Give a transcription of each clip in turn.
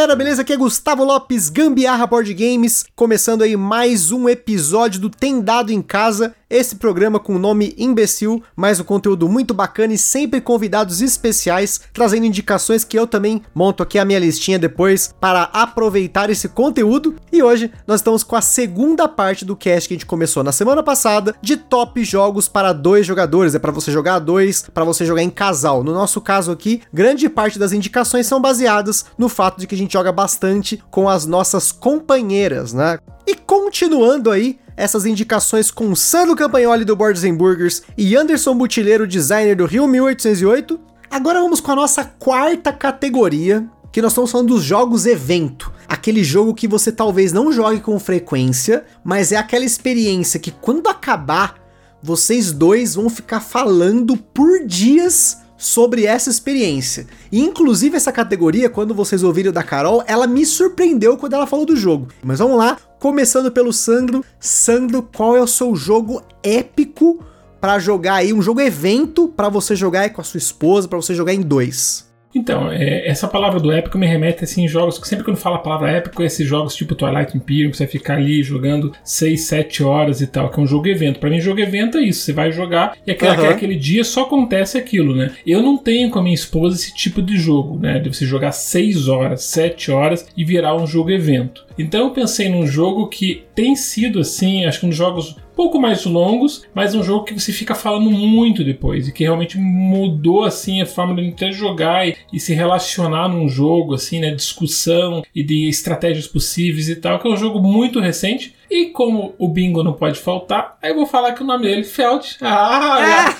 Galera, beleza? Aqui é Gustavo Lopes, Gambiarra Board Games, começando aí mais um episódio do Tem Dado em Casa, esse programa com o nome imbecil, mas um conteúdo muito bacana e sempre convidados especiais, trazendo indicações que eu também monto aqui a minha listinha depois para aproveitar esse conteúdo. E hoje nós estamos com a segunda parte do cast que a gente começou na semana passada de top jogos para dois jogadores, é para você jogar a dois, para você jogar em casal. No nosso caso aqui, grande parte das indicações são baseadas no fato de que a gente joga bastante com as nossas companheiras, né? E continuando aí, essas indicações com Sandro Campagnoli do Boards Burgers e Anderson Butileiro, designer do Rio 1808. Agora vamos com a nossa quarta categoria, que nós estamos falando dos jogos evento. Aquele jogo que você talvez não jogue com frequência, mas é aquela experiência que quando acabar, vocês dois vão ficar falando por dias sobre essa experiência. E inclusive essa categoria, quando vocês ouviram da Carol, ela me surpreendeu quando ela falou do jogo. Mas vamos lá, começando pelo Sandro. Sandro, qual é o seu jogo épico para jogar aí, um jogo evento para você jogar aí com a sua esposa, para você jogar em dois? Então, é, essa palavra do épico me remete assim, jogos que sempre quando fala a palavra épico, é esses jogos tipo Twilight Imperium, que você ficar ali jogando 6, 7 horas e tal, que é um jogo evento. Para mim, jogo evento é isso, você vai jogar e aquele, uhum. aquele dia só acontece aquilo, né? Eu não tenho com a minha esposa esse tipo de jogo, né? De você jogar 6 horas, 7 horas e virar um jogo evento. Então eu pensei num jogo que tem sido assim, acho que um dos jogos pouco mais longos, mas um jogo que você fica falando muito depois e que realmente mudou assim a forma de até jogar e, e, se relacionar num jogo assim, né, discussão e de estratégias possíveis e tal, que é um jogo muito recente. E como o bingo não pode faltar, aí eu vou falar que o nome dele é Feld. Ah,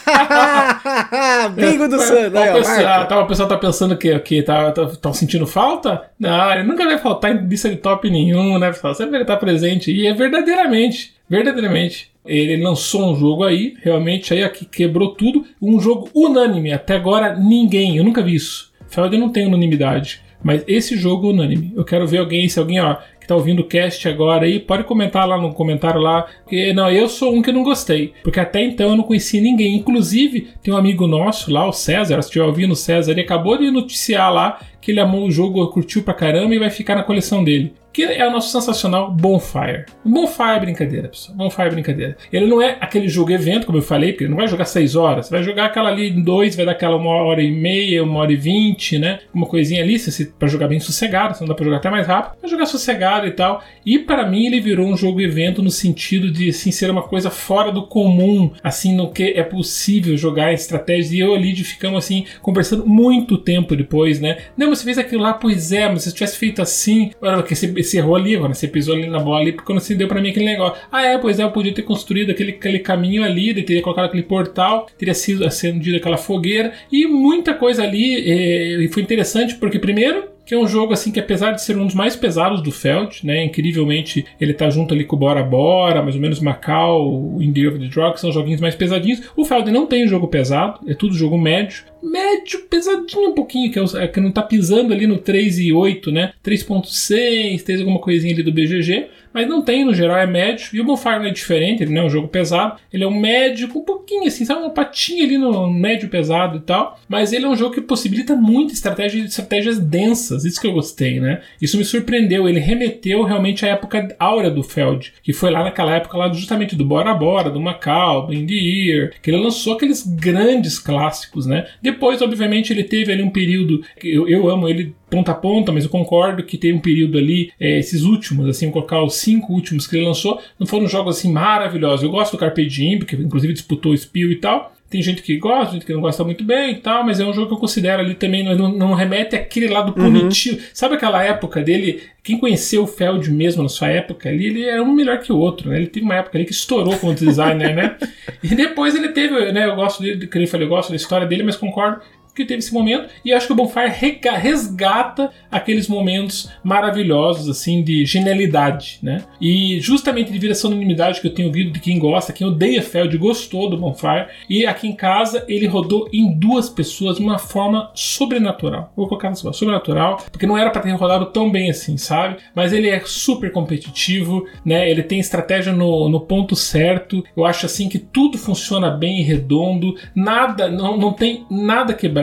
bingo do Sandro. Pessoal, tá, o pessoal tá pensando que, que tá, tá, tá, sentindo falta? Não, ele nunca vai faltar em lista de top nenhum, né, pessoal? Sempre ele tá presente. E é verdadeiramente, verdadeiramente ele lançou um jogo aí, realmente aí aqui quebrou tudo. Um jogo unânime. Até agora ninguém, eu nunca vi isso. Feld não tem unanimidade. Mas esse jogo é unânime. Eu quero ver alguém, se alguém ó, que tá ouvindo o cast agora aí, pode comentar lá no comentário lá. Não, eu sou um que não gostei. Porque até então eu não conhecia ninguém. Inclusive, tem um amigo nosso lá, o César, se estiver ouvindo o César, ele acabou de noticiar lá que ele amou o jogo, curtiu pra caramba e vai ficar na coleção dele que é o nosso sensacional Bonfire. Bonfire é brincadeira, pessoal. Bonfire é brincadeira. Ele não é aquele jogo evento, como eu falei, porque ele não vai jogar 6 horas. Vai jogar aquela ali em 2, vai dar aquela uma hora e meia, uma hora e vinte, né? Uma coisinha ali, se, pra jogar bem sossegado, se não dá pra jogar até mais rápido. Vai jogar sossegado e tal. E para mim ele virou um jogo evento no sentido de assim, ser uma coisa fora do comum, assim, no que é possível jogar estratégias. E eu ali ficamos assim, conversando muito tempo depois, né? Não, mas você fez aquilo lá, pois é, mas se você tivesse feito assim, olha, que você você errou ali, você pisou ali na bola ali, porque quando você deu para mim aquele negócio. Ah, é, pois é, eu podia ter construído aquele, aquele caminho ali, teria colocado aquele portal, teria sido acendido aquela fogueira, e muita coisa ali, eh, e foi interessante, porque primeiro, que é um jogo assim que apesar de ser um dos mais pesados do Feld, né, incrivelmente ele tá junto ali com o Bora Bora, mais ou menos Macau, o Indie of the Drug, são joguinhos mais pesadinhos. O Feld não tem jogo pesado, é tudo jogo médio, médio, pesadinho um pouquinho, que, é, é que não tá pisando ali no 3 e 8, né, 3.6, 3 alguma coisinha ali do BGG, mas não tem, no geral é médio. E o Bonfire é diferente, ele não é um jogo pesado. Ele é um médio um pouquinho assim, sabe? Uma patinha ali no médio pesado e tal. Mas ele é um jogo que possibilita muita estratégia, estratégias densas. Isso que eu gostei, né? Isso me surpreendeu. Ele remeteu realmente à época áurea do Feld, que foi lá naquela época lá justamente do Bora Bora, do Macau, do Indie Ear, que ele lançou aqueles grandes clássicos, né? Depois, obviamente, ele teve ali um período eu, eu amo ele ponta a ponta, mas eu concordo que tem um período ali, é, esses últimos, assim, colocar os cinco últimos que ele lançou, não foram jogos assim maravilhosos. Eu gosto do Carpe Diem, porque inclusive disputou o Spiel e tal. Tem gente que gosta, gente que não gosta muito bem e tal, mas é um jogo que eu considero ali também, não, não remete àquele lado uhum. punitivo. Uhum. Sabe aquela época dele? Quem conheceu o Feld mesmo na sua época ali, ele era um melhor que o outro, né? Ele teve uma época ali que estourou como designer, né? E depois ele teve, né? Eu gosto dele, que eu falei, eu gosto da história dele, mas concordo que teve esse momento e acho que o Bonfire resgata aqueles momentos maravilhosos assim de genialidade, né? E justamente devido a essa unanimidade que eu tenho ouvido de quem gosta, quem odeia Feld gostou do Bonfire e aqui em casa ele rodou em duas pessoas de uma forma sobrenatural. Vou colocar assim, sobrenatural, porque não era para ter rodado tão bem assim, sabe? Mas ele é super competitivo, né? Ele tem estratégia no, no ponto certo. Eu acho assim que tudo funciona bem e redondo, nada, não, não tem nada quebrado,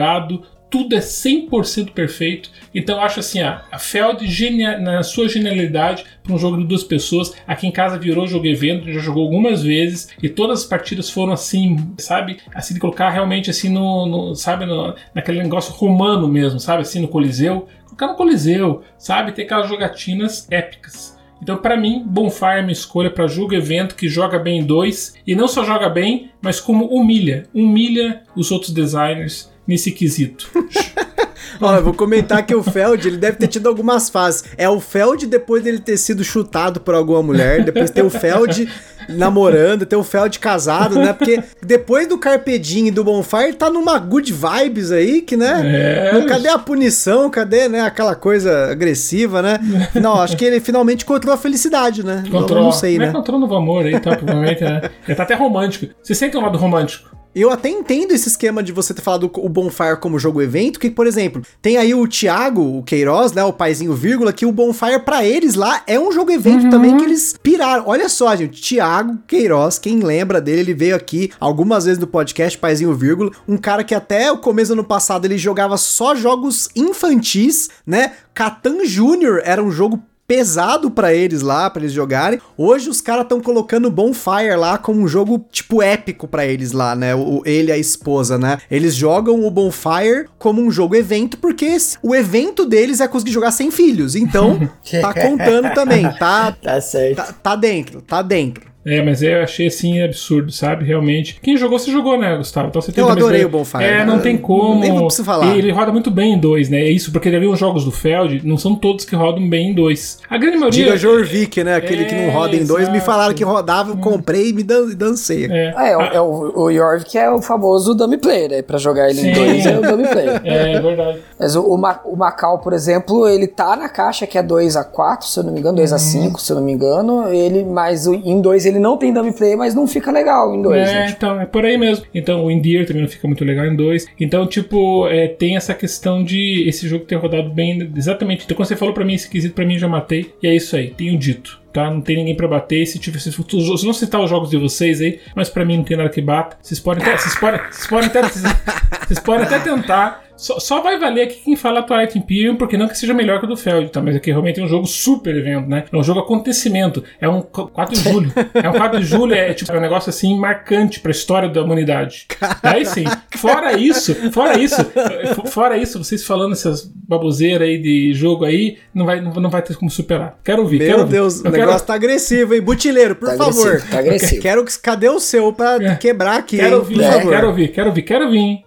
tudo é 100% perfeito. Então acho assim, a Feld genia, na sua genialidade para um jogo de duas pessoas, aqui em casa virou jogo evento, já jogou algumas vezes e todas as partidas foram assim, sabe? Assim de colocar realmente assim no, no sabe, no, naquele negócio romano mesmo, sabe? Assim no Coliseu, colocar no Coliseu, sabe? Ter aquelas jogatinas épicas. Então, para mim, Bonfire é uma escolha para jogo evento que joga bem em dois e não só joga bem, mas como humilha, humilha os outros designers nesse quesito. Olha, vou comentar que o Feld, ele deve ter tido algumas fases. É o Feld depois dele ter sido chutado por alguma mulher, depois tem o Feld namorando, tem o Feld casado, né? Porque depois do Carpedinho e do Bonfire, tá numa good vibes aí, que, né? É. Cadê a punição? Cadê, né, aquela coisa agressiva, né? Não, acho que ele finalmente encontrou a felicidade, né? Encontrou. Não, não sei, né? Encontrou novo amor aí, tá? Provavelmente, né? Ele tá até romântico. Você sente um lado romântico? Eu até entendo esse esquema de você ter falado o Bonfire como jogo evento, que, por exemplo, tem aí o Thiago, o Queiroz, né, o paizinho vírgula, que o Bonfire para eles lá é um jogo evento uhum. também que eles piraram. Olha só, gente, Thiago Queiroz, quem lembra dele, ele veio aqui algumas vezes no podcast Paizinho vírgula, um cara que até o começo do ano passado ele jogava só jogos infantis, né? Catan Júnior era um jogo pesado para eles lá, para eles jogarem. Hoje os caras estão colocando Bonfire lá como um jogo tipo épico para eles lá, né? O, ele e a esposa, né? Eles jogam o Bonfire como um jogo evento porque o evento deles é conseguir jogar sem filhos. Então, tá contando também, tá? Tá certo. Tá, tá dentro, tá dentro. É, mas eu achei assim absurdo, sabe? Realmente. Quem jogou, você jogou, né, Gustavo? Então você eu adorei o Bonfire. É, não tem como. Nem vou falar. Ele roda muito bem em dois, né? É isso, porque já viu os jogos do Feld, não são todos que rodam bem em dois. A grande maioria. Diga Jorvik, né? Aquele é, que não roda em dois. Exato. Me falaram que rodava, eu comprei e me dancei. É, é, é, é o, o Jorvik é o famoso dummy player, né? Pra jogar ele Sim. em dois é o dummy player. É, é verdade. Mas o, o, Macau, por exemplo, ele tá na caixa que é 2 a 4 se eu não me engano, 2 a 5 uhum. se eu não me engano. Ele, mas em dois ele não tem dummy player mas não fica legal em dois. É, então, é por aí mesmo. Então o Endear também não fica muito legal em dois. Então, tipo, é, tem essa questão de esse jogo ter rodado bem. Exatamente. Então, quando você falou pra mim esse quesito, pra mim já matei. E é isso aí, tenho dito. Tá? Não tem ninguém para bater. Se, tiver, se, se não citar os jogos de vocês aí, mas para mim não tem nada que bata. Vocês podem até, vocês podem, vocês podem até, vocês podem até tentar. Só, só, vai valer aqui quem fala Twilight Imperium, porque não que seja melhor que o do Feld, tá? Mas aqui realmente é um jogo super evento, né? É um jogo acontecimento. É um 4 de julho. É um 4 de julho, é tipo é um negócio assim marcante pra história da humanidade. Aí sim. Fora isso, fora isso, fora isso, vocês falando essas baboseiras aí de jogo aí, não vai, não, não vai ter como superar. Quero ouvir, Meu quero Deus, ouvir. o negócio tá agressivo, hein? Butileiro, por tá favor. Agressivo, tá agressivo. Quero, cadê o seu pra é. quebrar aqui, quero hein? Ouvir, é. Quero ouvir, quero ouvir, quero ouvir.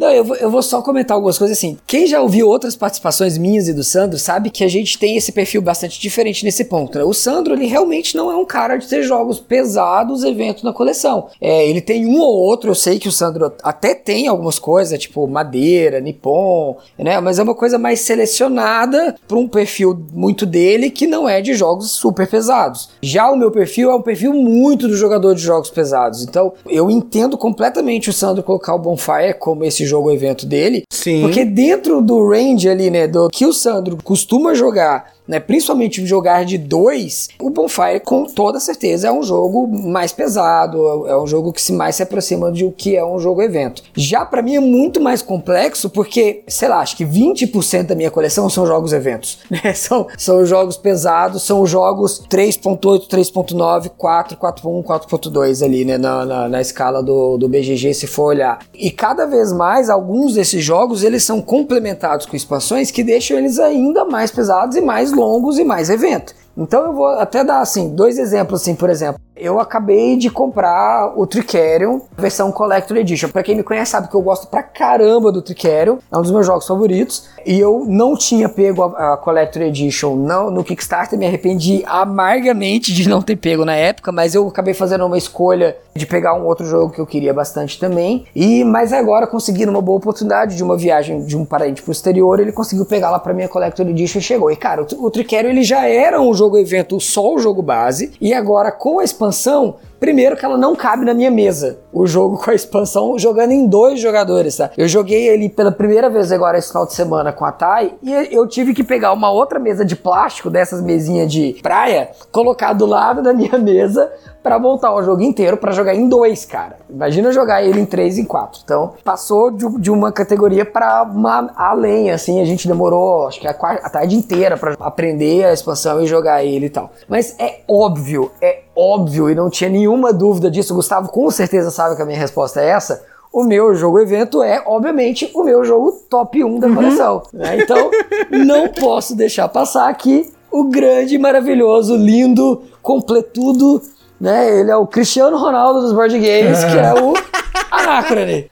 Não, eu vou, eu vou só comentar algumas coisas assim. Quem já ouviu outras participações minhas e do Sandro sabe que a gente tem esse perfil bastante diferente nesse ponto. Né? O Sandro, ele realmente não é um cara de ter jogos pesados, eventos na coleção. É, ele tem um ou outro, eu sei que o Sandro até tem algumas coisas, tipo madeira, Nippon, né? Mas é uma coisa mais selecionada para um perfil muito dele que não é de jogos super pesados. Já o meu perfil é um perfil muito do jogador de jogos pesados. Então, eu entendo completamente o Sandro colocar o Bonfire como esse jogo evento dele. Sim. Porque dentro do range ali, né, do que o Sandro costuma jogar né, principalmente jogar de dois, o Bonfire com toda certeza é um jogo mais pesado, é um jogo que se mais se aproxima de o que é um jogo evento. Já para mim é muito mais complexo porque, sei lá, acho que 20% da minha coleção são jogos eventos, né? São, são jogos pesados, são jogos 3.8, 3.9, 4, 4.1, 4.2 ali, né, na, na, na, escala do, do BGG se for olhar. E cada vez mais alguns desses jogos eles são complementados com expansões que deixam eles ainda mais pesados e mais longos e mais evento. Então eu vou até dar assim dois exemplos assim, por exemplo. Eu acabei de comprar o Tricerion, versão Collector Edition. Pra quem me conhece sabe que eu gosto pra caramba do Tricerion, é um dos meus jogos favoritos. E eu não tinha pego a, a Collector Edition não, no Kickstarter, me arrependi amargamente de não ter pego na época, mas eu acabei fazendo uma escolha de pegar um outro jogo que eu queria bastante também. E mas agora conseguindo uma boa oportunidade de uma viagem de um parente pro exterior, ele conseguiu pegar lá pra minha Collector Edition e chegou. E cara, o, o ele já era um jogo evento só o jogo base, e agora com a expansão expansão, primeiro que ela não cabe na minha mesa. O jogo com a expansão jogando em dois jogadores, tá? Eu joguei ele pela primeira vez agora esse final de semana com a Thay e eu tive que pegar uma outra mesa de plástico dessas mesinhas de praia, colocar do lado da minha mesa para voltar o jogo inteiro para jogar em dois, cara. Imagina jogar ele em três e quatro. Então, passou de, de uma categoria para uma além, assim, a gente demorou, acho que a, a tarde inteira para aprender a expansão e jogar ele e tal. Mas é óbvio, é óbvio e não tinha nenhuma dúvida disso. O Gustavo com certeza sabe que a minha resposta é essa o meu jogo evento é, obviamente, o meu jogo top 1 da uhum. coleção. Né? Então, não posso deixar passar aqui o grande, maravilhoso, lindo, completudo né? Ele é o Cristiano Ronaldo dos board games, que é o Anacrone.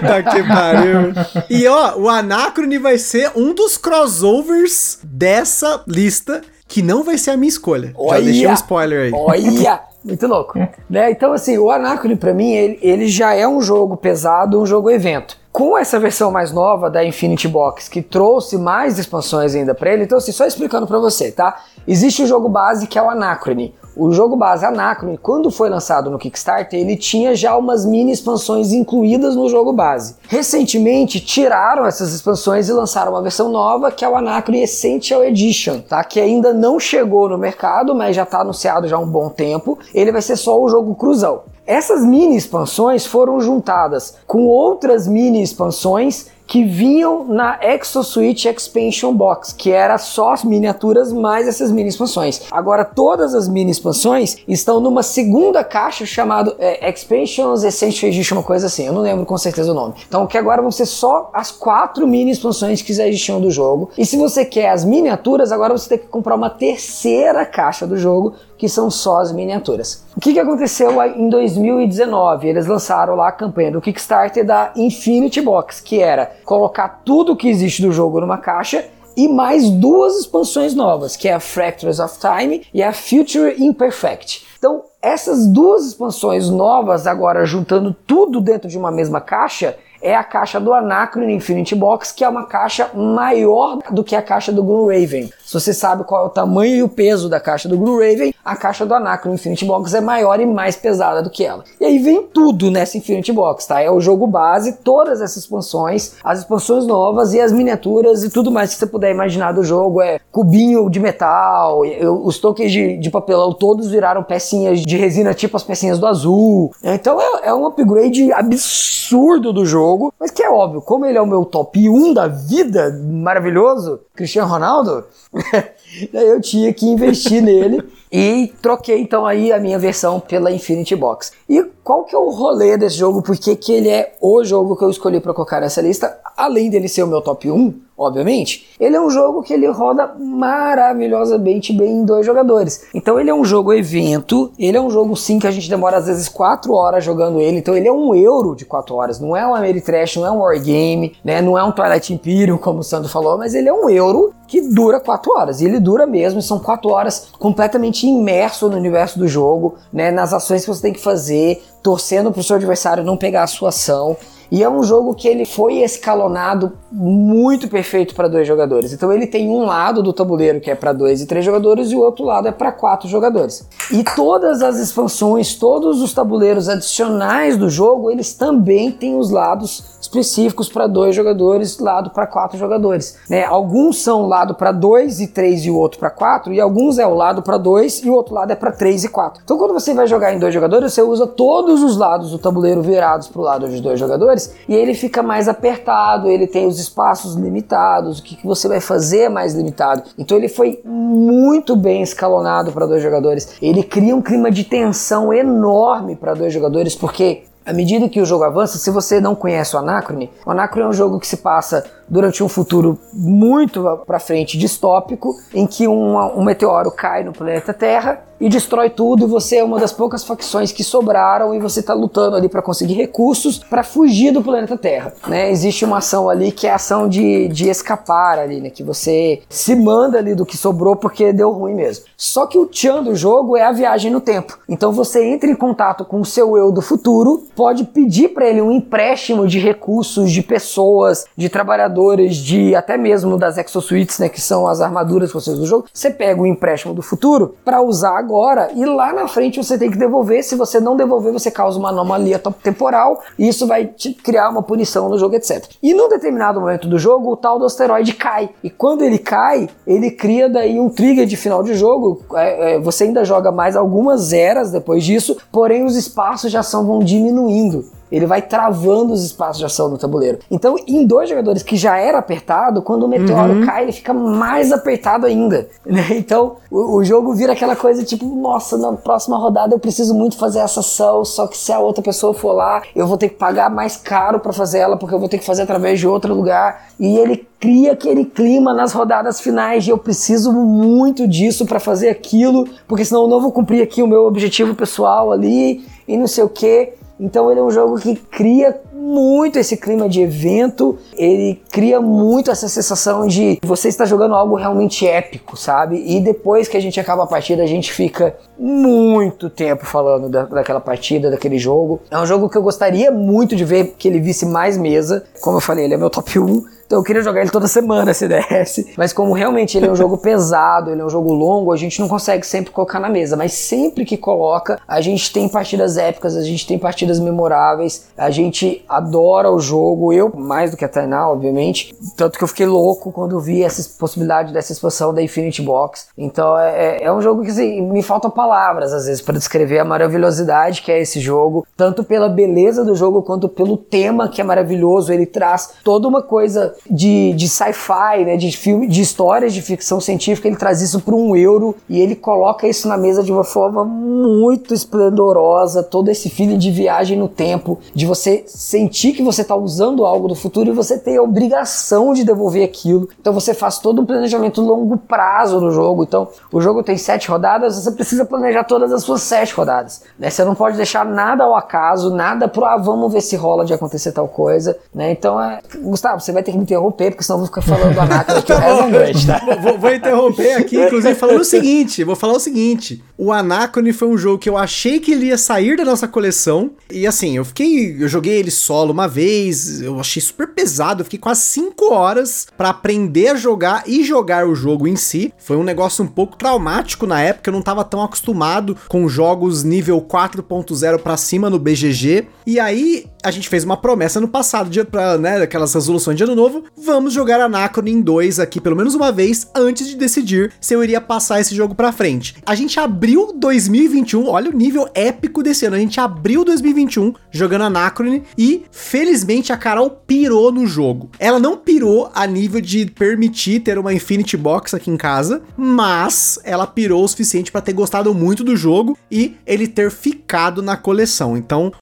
tá que pariu. E ó, o Anacrone vai ser um dos crossovers dessa lista que não vai ser a minha escolha. Olha, já deixei um spoiler aí. Olha! Muito louco. né? Então, assim, o Anacrone, para mim, ele, ele já é um jogo pesado, um jogo evento. Com essa versão mais nova da Infinity Box, que trouxe mais expansões ainda para ele, então, assim, só explicando para você, tá? Existe o jogo base que é o Anacrone. O jogo base Anacrone, quando foi lançado no Kickstarter, ele tinha já umas mini expansões incluídas no jogo base. Recentemente tiraram essas expansões e lançaram uma versão nova que é o Anacrone Essential Edition, tá? Que ainda não chegou no mercado, mas já está anunciado já há um bom tempo. Ele vai ser só o jogo cruzão. Essas mini expansões foram juntadas com outras mini expansões que vinham na ExoSuite Expansion Box, que era só as miniaturas mais essas mini expansões. Agora todas as mini expansões estão numa segunda caixa chamada é, Expansions Essential Edition, uma coisa assim, eu não lembro com certeza o nome. Então que agora vão ser só as quatro mini expansões que já existiam do jogo. E se você quer as miniaturas, agora você tem que comprar uma terceira caixa do jogo que são só as miniaturas. O que, que aconteceu em 2019? Eles lançaram lá a campanha do Kickstarter da Infinity Box, que era colocar tudo que existe do jogo numa caixa e mais duas expansões novas, que é a Fractures of Time e a Future Imperfect. Então, essas duas expansões novas, agora juntando tudo dentro de uma mesma caixa, é a caixa do Anacron Infinity Box, que é uma caixa maior do que a caixa do Blue Raven. Se você sabe qual é o tamanho e o peso da caixa do Blue Raven, a caixa do Anacron Infinity Box é maior e mais pesada do que ela. E aí vem tudo nessa Infinity Box, tá? É o jogo base, todas essas expansões, as expansões novas e as miniaturas e tudo mais que você puder imaginar do jogo. É cubinho de metal, os tokens de, de papelão todos viraram pecinhas de resina, tipo as pecinhas do azul. Então é, é um upgrade absurdo do jogo, mas que é óbvio, como ele é o meu top 1 da vida, maravilhoso, Cristiano Ronaldo, eu tinha que investir nele e troquei então aí a minha versão pela Infinity Box. E qual que é o rolê desse jogo? Por que, que ele é o jogo que eu escolhi para colocar nessa lista? Além dele ser o meu top 1, obviamente, ele é um jogo que ele roda maravilhosamente bem em dois jogadores. Então ele é um jogo evento, ele é um jogo sim que a gente demora às vezes 4 horas jogando ele, então ele é um euro de 4 horas, não é um Ameritrash, não é um Wargame, né? não é um Twilight Imperium, como o Sandro falou, mas ele é um euro que dura 4 horas, e ele dura mesmo, são 4 horas completamente imerso no universo do jogo, né? nas ações que você tem que fazer, torcendo para o seu adversário não pegar a sua ação. E é um jogo que ele foi escalonado muito perfeito para dois jogadores. Então ele tem um lado do tabuleiro que é para dois e três jogadores e o outro lado é para quatro jogadores. E todas as expansões, todos os tabuleiros adicionais do jogo, eles também têm os lados específicos para dois jogadores, lado para quatro jogadores. Né? Alguns são lado para dois e três e o outro para quatro, e alguns é o lado para dois e o outro lado é para três e quatro. Então quando você vai jogar em dois jogadores, você usa todos os lados do tabuleiro virados para o lado de dois jogadores e ele fica mais apertado, ele tem os espaços limitados, o que, que você vai fazer é mais limitado. Então ele foi muito bem escalonado para dois jogadores. Ele cria um clima de tensão enorme para dois jogadores, porque À medida que o jogo avança, se você não conhece o Anacrone, o Anacrone é um jogo que se passa durante um futuro muito para frente distópico, em que uma, um meteoro cai no planeta Terra e destrói tudo, e você é uma das poucas facções que sobraram e você está lutando ali para conseguir recursos para fugir do planeta Terra, né? Existe uma ação ali que é a ação de, de escapar ali, né? Que você se manda ali do que sobrou porque deu ruim mesmo. Só que o tchan do jogo é a viagem no tempo. Então você entra em contato com o seu eu do futuro, pode pedir para ele um empréstimo de recursos, de pessoas, de trabalhadores, de até mesmo das exosuites, né? Que são as armaduras que você usa no jogo. Você pega o empréstimo do futuro para usar agora agora e lá na frente você tem que devolver. Se você não devolver, você causa uma anomalia temporal e isso vai te criar uma punição no jogo, etc. E num determinado momento do jogo, o tal do asteroide cai. E quando ele cai, ele cria daí um trigger de final de jogo. É, é, você ainda joga mais algumas eras depois disso, porém os espaços de ação vão diminuindo ele vai travando os espaços de ação no tabuleiro. Então, em dois jogadores que já era apertado, quando o meteoro uhum. cai, ele fica mais apertado ainda. Né? Então, o, o, jogo vira aquela coisa tipo, nossa, na próxima rodada eu preciso muito fazer essa ação, só que se a outra pessoa for lá, eu vou ter que pagar mais caro para fazer ela, porque eu vou ter que fazer através de outro lugar. E ele cria aquele clima nas rodadas finais de eu preciso muito disso para fazer aquilo, porque senão eu não vou cumprir aqui o meu objetivo pessoal ali e não sei o que. Então ele é um jogo que cria muito esse clima de evento, ele cria muito essa sensação de você está jogando algo realmente épico, sabe? E depois que a gente acaba a partida, a gente fica muito tempo falando da, daquela partida, daquele jogo. É um jogo que eu gostaria muito de ver que ele visse mais mesa. Como eu falei, ele é meu top 1 então eu queria jogar ele toda semana se desse. Mas como realmente ele é um jogo pesado, ele é um jogo longo, a gente não consegue sempre colocar na mesa. Mas sempre que coloca, a gente tem partidas épicas, a gente tem partidas memoráveis, a gente adora o jogo. Eu, mais do que a Tainá, obviamente. Tanto que eu fiquei louco quando vi essa possibilidade dessa expansão da Infinity Box. Então é, é, é um jogo que assim, me faltam palavras às vezes para descrever a maravilhosidade que é esse jogo, tanto pela beleza do jogo quanto pelo tema que é maravilhoso. Ele traz toda uma coisa de, de sci-fi, né, de filme, de histórias de ficção científica, ele traz isso para um euro e ele coloca isso na mesa de uma forma muito esplendorosa, todo esse feeling de viagem no tempo, de você sentir que você está usando algo do futuro e você tem a obrigação de devolver aquilo. Então você faz todo um planejamento longo prazo no jogo. Então o jogo tem sete rodadas, você precisa planejar todas as suas sete rodadas. Né? Você não pode deixar nada ao acaso, nada pro ah, vamos ver se rola de acontecer tal coisa. Né? Então é, Gustavo, você vai ter que me interromper, porque senão eu vou ficar falando do Anaka aqui o resto noite, tá? Vou, vou, interromper aqui, inclusive, falando o seguinte: vou falar o seguinte. O Anacrone foi um jogo que eu achei que ele ia sair da nossa coleção. E assim, eu fiquei. Eu joguei ele solo uma vez, eu achei super pesado, eu fiquei quase 5 horas para aprender a jogar e jogar o jogo em si. Foi um negócio um pouco traumático na época, eu não tava tão acostumado com jogos nível 4.0 para cima no BGG. E aí a gente fez uma promessa no passado, de, pra, né, aquelas resoluções de ano novo, vamos jogar Anacron em 2 aqui pelo menos uma vez antes de decidir se eu iria passar esse jogo pra frente. A gente abriu 2021, olha o nível épico desse ano, a gente abriu 2021 jogando Anacron e felizmente a Carol pirou no jogo. Ela não pirou a nível de permitir ter uma Infinity Box aqui em casa, mas ela pirou o suficiente para ter gostado muito do jogo e ele ter ficado na coleção. Então,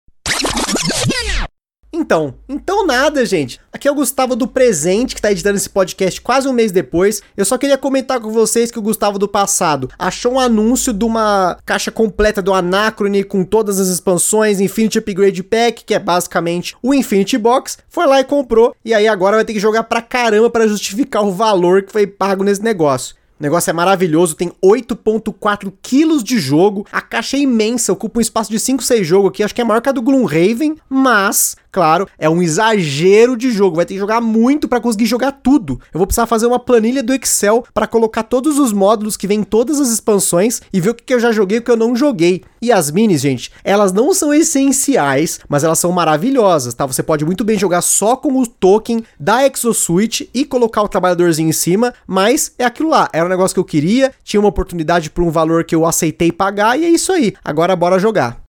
então, então nada, gente. Aqui é o Gustavo do presente que tá editando esse podcast quase um mês depois. Eu só queria comentar com vocês que o Gustavo do passado achou um anúncio de uma caixa completa do Anacrone com todas as expansões, Infinity Upgrade Pack, que é basicamente o Infinity Box. Foi lá e comprou e aí agora vai ter que jogar pra caramba para justificar o valor que foi pago nesse negócio. O negócio é maravilhoso, tem 8.4 quilos de jogo, a caixa é imensa, ocupa um espaço de 5, 6 jogos aqui, acho que é maior que a do Gloomhaven, mas Claro, é um exagero de jogo, vai ter que jogar muito para conseguir jogar tudo. Eu vou precisar fazer uma planilha do Excel para colocar todos os módulos que vem em todas as expansões e ver o que eu já joguei e o que eu não joguei. E as minis, gente, elas não são essenciais, mas elas são maravilhosas, tá? Você pode muito bem jogar só com o token da Exosuite e colocar o trabalhadorzinho em cima, mas é aquilo lá, era um negócio que eu queria, tinha uma oportunidade por um valor que eu aceitei pagar e é isso aí. Agora bora jogar.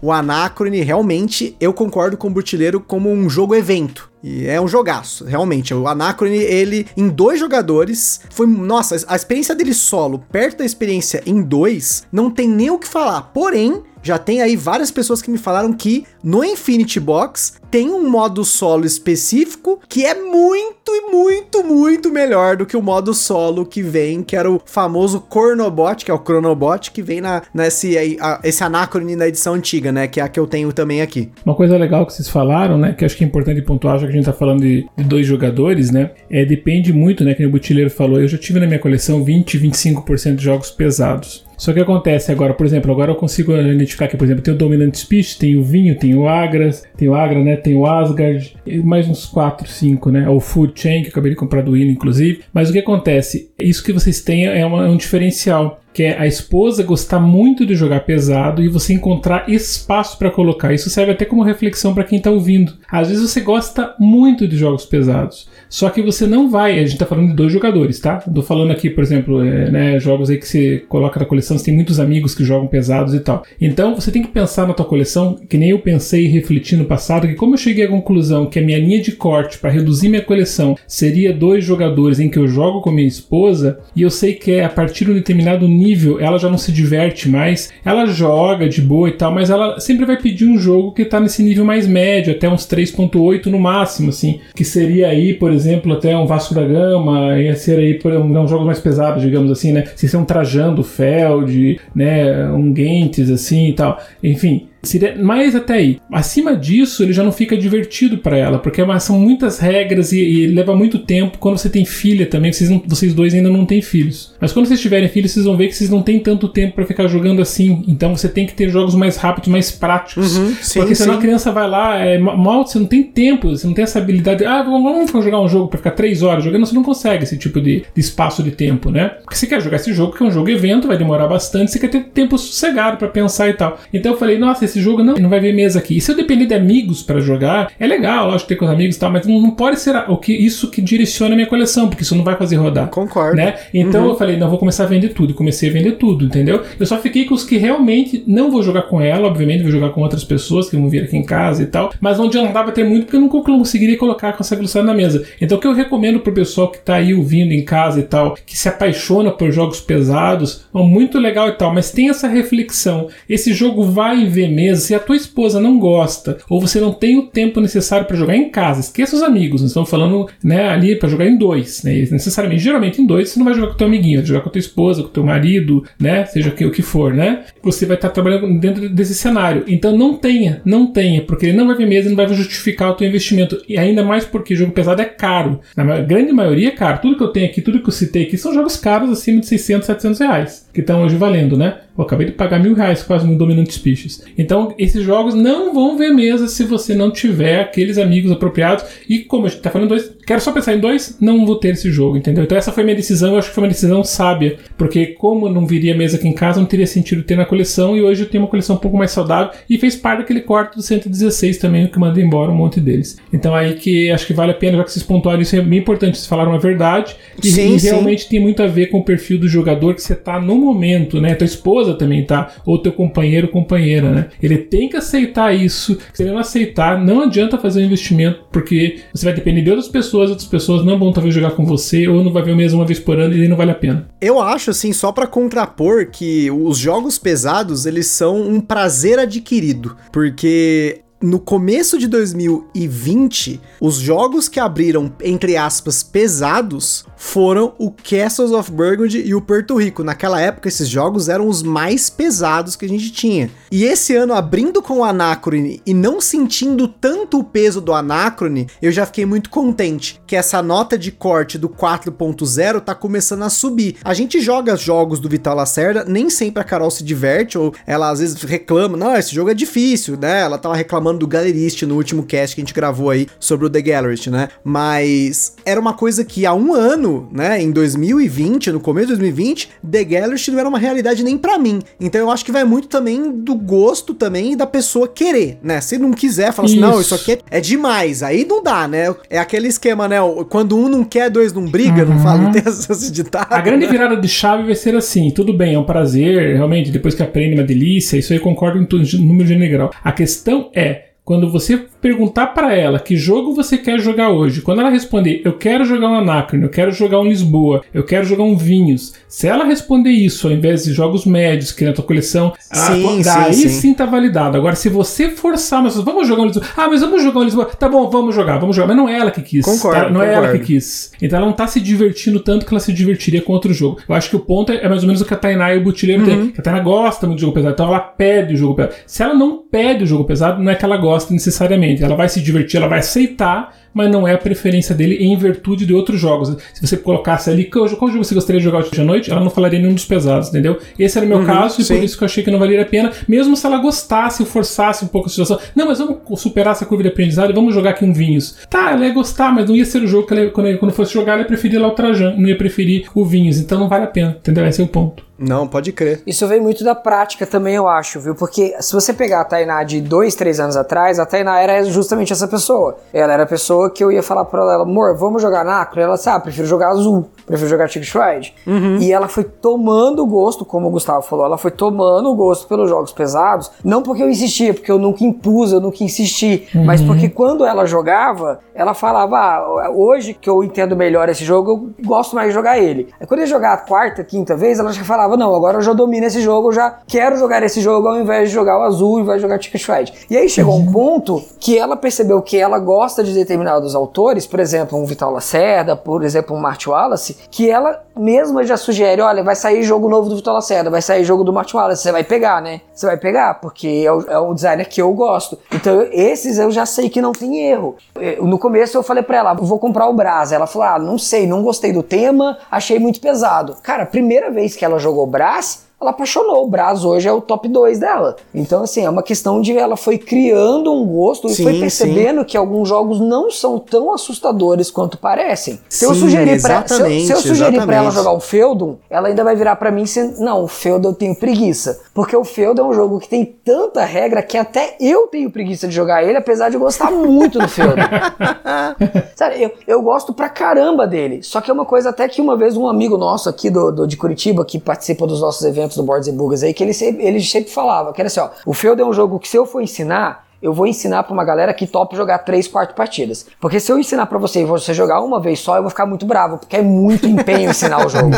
O Anacrone, realmente, eu concordo com o Burtileiro como um jogo evento. E é um jogaço, realmente. O Anacrone, ele, em dois jogadores, foi. Nossa, a experiência dele solo, perto da experiência em dois, não tem nem o que falar. Porém, já tem aí várias pessoas que me falaram que no Infinity Box tem um modo solo específico que é muito e muito, muito melhor do que o modo solo que vem, que era o famoso Cornobot, que é o Chronobot, que vem na, nesse a, esse anacrone na edição antiga, né? Que é a que eu tenho também aqui. Uma coisa legal que vocês falaram, né? Que acho que é importante pontuar, já que a gente tá falando de, de dois jogadores, né? É, depende muito, né? Que o Butileiro falou, eu já tive na minha coleção 20, 25% de jogos pesados. Só que acontece agora, por exemplo, agora eu consigo identificar que, por exemplo, tem o Dominant Speech, tem o Vinho, tem o Agras, tem o Agra, né? Tem o Asgard, mais uns 4, 5, né? O Food Chain, que eu acabei de comprar do Will, inclusive. Mas o que acontece? Isso que vocês têm é, uma, é um diferencial que é a esposa gostar muito de jogar pesado e você encontrar espaço para colocar. Isso serve até como reflexão para quem está ouvindo. Às vezes você gosta muito de jogos pesados, só que você não vai. A gente está falando de dois jogadores, tá? Estou falando aqui, por exemplo, é, né, jogos aí que você coloca na coleção, você tem muitos amigos que jogam pesados e tal. Então você tem que pensar na tua coleção, que nem eu pensei e refleti no passado, que como eu cheguei à conclusão que a minha linha de corte para reduzir minha coleção seria dois jogadores em que eu jogo com minha esposa, e eu sei que é a partir de um determinado nível ela já não se diverte mais. Ela joga de boa e tal, mas ela sempre vai pedir um jogo que tá nesse nível mais médio, até uns 3.8 no máximo, assim, que seria aí, por exemplo, até um Vasco da Gama, ia ser aí por um, um jogo mais pesado, digamos assim, né? Se ser um Trajando Feld, né, um Gentes assim e tal. Enfim, Seria mais até aí. Acima disso, ele já não fica divertido para ela, porque são muitas regras e, e, leva muito tempo. Quando você tem filha também, vocês, não, vocês dois ainda não têm filhos. Mas quando vocês tiverem filhos, vocês vão ver que vocês não têm tanto tempo para ficar jogando assim. Então você tem que ter jogos mais rápidos, mais práticos. Uhum, sim, porque senão sim. a criança vai lá, é, mal você não tem tempo, você não tem essa habilidade. Ah, vamos, vamos jogar um jogo para ficar três horas jogando. Você não consegue esse tipo de, de espaço de tempo, né? Porque você quer jogar esse jogo, que é um jogo evento, vai demorar bastante, você quer ter tempo sossegado para pensar e tal. Então eu falei, nossa, esse jogo não, não vai ver mesa aqui. E se eu depender de amigos para jogar, é legal, lógico, ter com os amigos e tal, mas não, não pode ser o que, isso que direciona a minha coleção, porque isso não vai fazer rodar. Concordo. Né? Então uhum. eu falei, não, vou começar a vender tudo. Comecei a vender tudo, entendeu? Eu só fiquei com os que realmente não vou jogar com ela, obviamente, vou jogar com outras pessoas que vão vir aqui em casa e tal, mas onde não dava ter muito, porque eu não conseguiria colocar com essa velocidade na mesa. Então o que eu recomendo pro pessoal que tá aí ouvindo em casa e tal, que se apaixona por jogos pesados, é muito legal e tal, mas tem essa reflexão. Esse jogo vai ver mesa, se a tua esposa não gosta, ou você não tem o tempo necessário para jogar em casa, esqueça os amigos, nós estamos falando né, ali para jogar em dois, né, necessariamente, geralmente em dois você não vai jogar com teu amiguinho, vai jogar com a tua esposa, com o teu marido, né, seja o que for, né, você vai estar trabalhando dentro desse cenário, então não tenha, não tenha, porque ele não vai ver mesa, não vai justificar o teu investimento, e ainda mais porque jogo pesado é caro, na grande maioria é caro, tudo que eu tenho aqui, tudo que eu citei aqui são jogos caros acima de 600, 700 reais, que estão hoje valendo, né, eu acabei de pagar mil reais quase no Dominant Species. Então, esses jogos não vão ver mesa se você não tiver aqueles amigos apropriados. E como a gente tá falando dois, quero só pensar em dois, não vou ter esse jogo, entendeu? Então, essa foi minha decisão. Eu acho que foi uma decisão sábia. Porque, como não viria mesa aqui em casa, não teria sentido ter na coleção. E hoje eu tenho uma coleção um pouco mais saudável. E fez parte daquele quarto do 116 também, que mandei embora um monte deles. Então, aí que acho que vale a pena, já que vocês pontuaram isso, é bem importante. Vocês falaram a verdade. E, sim, e realmente sim. tem muito a ver com o perfil do jogador que você tá no momento, né? Tua esposa também tá, ou teu companheiro companheira, né? Ele tem que aceitar isso. Se ele não aceitar, não adianta fazer um investimento, porque você vai depender de outras pessoas, outras pessoas não vão talvez jogar com você, ou não vai ver o mesmo uma vez por ano e não vale a pena. Eu acho, assim, só para contrapor, que os jogos pesados, eles são um prazer adquirido, porque no começo de 2020, os jogos que abriram, entre aspas, pesados foram o Castles of Burgundy e o Porto Rico. Naquela época, esses jogos eram os mais pesados que a gente tinha. E esse ano, abrindo com o Anacrone e não sentindo tanto o peso do Anacrone, eu já fiquei muito contente que essa nota de corte do 4.0 tá começando a subir. A gente joga jogos do Vital Lacerda, nem sempre a Carol se diverte, ou ela às vezes reclama, não, esse jogo é difícil, né? Ela tava reclamando do Galerist no último cast que a gente gravou aí sobre o The Gallerist, né? Mas era uma coisa que há um ano né, em 2020, no começo de 2020, The Gallery não era uma realidade nem para mim. Então eu acho que vai muito também do gosto também da pessoa querer, né? Se não quiser, fala assim, não, isso aqui é demais, aí não dá, né? É aquele esquema, né? Quando um não quer, dois não briga, uhum. não fala, não tem esse ditado. A grande né? virada de chave vai ser assim, tudo bem, é um prazer, realmente, depois que aprende uma delícia, isso aí eu concordo em número general. A questão é, quando você perguntar para ela que jogo você quer jogar hoje, quando ela responder eu quero jogar um Anacron, eu quero jogar um Lisboa, eu quero jogar um Vinhos, se ela responder isso ao invés de jogos médios que na tua coleção, Sim, ah, daí sim, sim, sim. tá validado. Agora, se você forçar, mas vamos jogar um Lisboa, ah, mas vamos jogar um Lisboa, tá bom, vamos jogar, vamos jogar, mas não é ela que quis, Concordo, tá? não é ela concordo. que quis. Então ela não tá se divertindo tanto que ela se divertiria com outro jogo. Eu acho que o ponto é mais ou menos o que a Tainá e o Butileiro Uhum. têm. Que a Tainá gosta muito de jogo pesado, então ela pede o jogo pesado. Se ela não pede o jogo pesado, não é que ela gosta necessariamente. Ela vai se divertir, ela vai aceitar, mas não é a preferência dele em virtude de outros jogos. Se você colocasse ali qual, jogo você gostaria de jogar hoje à noite, ela não falaria nenhum dos pesados, entendeu? Esse era o meu caso e Uhum, sim. por isso que eu achei que não valeria a pena, mesmo se ela gostasse ou forçasse um pouco a situação. Não, mas vamos superar essa curva de aprendizado e vamos jogar aqui um Vinhos. Tá, ela ia gostar, mas não ia ser o jogo que ela, ia- quando, quando fosse jogar, ela ia preferir lá o Trajan, não ia preferir o Vinhos. Então não vale a pena, entendeu? Esse é o ponto. Não, pode crer. Isso vem muito da prática também, eu acho, viu? Porque se você pegar a Tainá de dois, três anos atrás, a Tainá era justamente essa pessoa. Ela era a pessoa que eu ia falar pra ela, amor, vamos jogar Nacro? Ela disse, ah, prefiro jogar azul, prefiro jogar Ticket Ride. E ela foi tomando gosto, como o Gustavo falou, ela foi tomando gosto pelos jogos pesados, não porque eu insistia, porque eu nunca impus, eu nunca insisti, mas porque quando ela jogava, ela falava, ah, hoje que eu entendo melhor esse jogo, eu gosto mais de jogar ele. Aí quando eu ia jogar a quarta, quinta vez, ela já falava, não, agora eu já domino esse jogo, eu já quero jogar esse jogo ao invés de jogar o azul, invés de jogar Ticket Ride. E aí chegou um ponto que ela percebeu que ela gosta de determinados autores, por exemplo, um Vital Lacerda, por exemplo, um Marty Wallace, que ela mesma já sugere, olha, vai sair jogo novo do Vital Lacerda, vai sair jogo do Marty Wallace, você vai pegar, né? Você vai pegar, porque é o, é o designer que eu gosto. Então, esses eu já sei que não tem erro. Eh, No começo eu falei pra ela, vou comprar o Brasa. Ela falou, ah, não sei, não gostei do tema, achei muito pesado. Cara, primeira vez que ela jogou Brás, ela apaixonou. O Braz hoje é o top 2 dela. Então, assim, é uma questão de ela foi criando um gosto Sim, e foi percebendo que alguns jogos não são tão assustadores quanto parecem. Se eu Sim, sugerir pra, se eu, se eu sugerir pra ela jogar o Feudum, ela ainda vai virar pra mim se não, o Feudum eu tenho preguiça. Porque o Feudum é um jogo que tem tanta regra que até eu tenho preguiça de jogar ele, apesar de gostar muito do Feudum. Sério, eu, eu gosto pra caramba dele. Só que é uma coisa até que uma vez um amigo nosso aqui do, do- de Curitiba, que participa dos nossos eventos do Boards and Bugas aí, que ele sempre, ele sempre falava, que era assim, ó, o Feud é um jogo que se eu for ensinar, eu vou ensinar pra uma galera que topa jogar três, quatro partidas. Porque se eu ensinar pra você e você jogar uma vez só, eu vou ficar muito bravo, porque é muito empenho ensinar o jogo.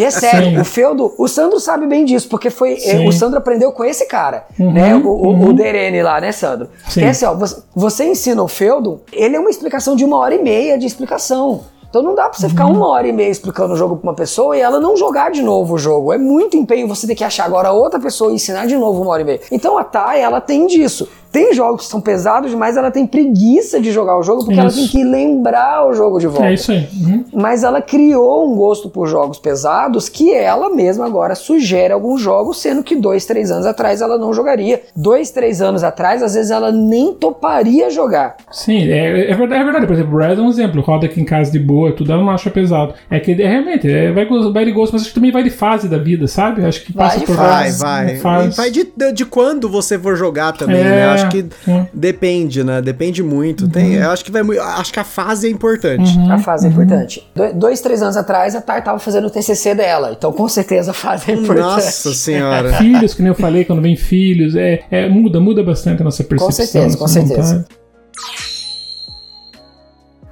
E é sério, Sim. o Feudo, o Sandro sabe bem disso, porque foi é, Sim. o Sandro aprendeu com esse cara, né? O, o, o Derene lá, né, Sandro? Sim. Que é assim, ó, você, você ensina o Feudo, ele é uma explicação de uma hora e meia de explicação. Então não dá pra você ficar uma hora e meia explicando o jogo pra uma pessoa e ela não jogar de novo o jogo. É muito empenho você ter que achar agora outra pessoa e ensinar de novo uma hora e meia. Então a Thay, ela tem disso. Tem jogos que são pesados demais, ela tem preguiça de jogar o jogo porque ela Isso. tem que lembrar o jogo de volta. É isso aí. Uhum. Mas ela criou um gosto por jogos pesados que ela mesma agora sugere alguns jogos, sendo que dois, três anos atrás ela não jogaria. Dois, três anos atrás, às vezes ela nem toparia jogar. Sim, é, é verdade, é verdade. Por exemplo, o Red é um exemplo. Roda aqui em casa de boa, tudo, ela não acha pesado. É que é, realmente é, vai, vai de gosto, mas acho que também vai de fase da vida, sabe? Acho que passa Vai por Vai, várias vai. E vai de, de quando você for jogar também, É, né? Acho que é. depende, né? Depende muito. Tem, eu acho que vai muito. Acho que a fase é importante. A fase é importante. Do- dois, três anos atrás, a Thay tava fazendo o TCC dela. Então, com certeza, a fase é importante. Nossa senhora. Filhos, que nem eu falei, quando vem filhos, é, é, muda, muda bastante a nossa percepção. certeza, com certeza. vontade.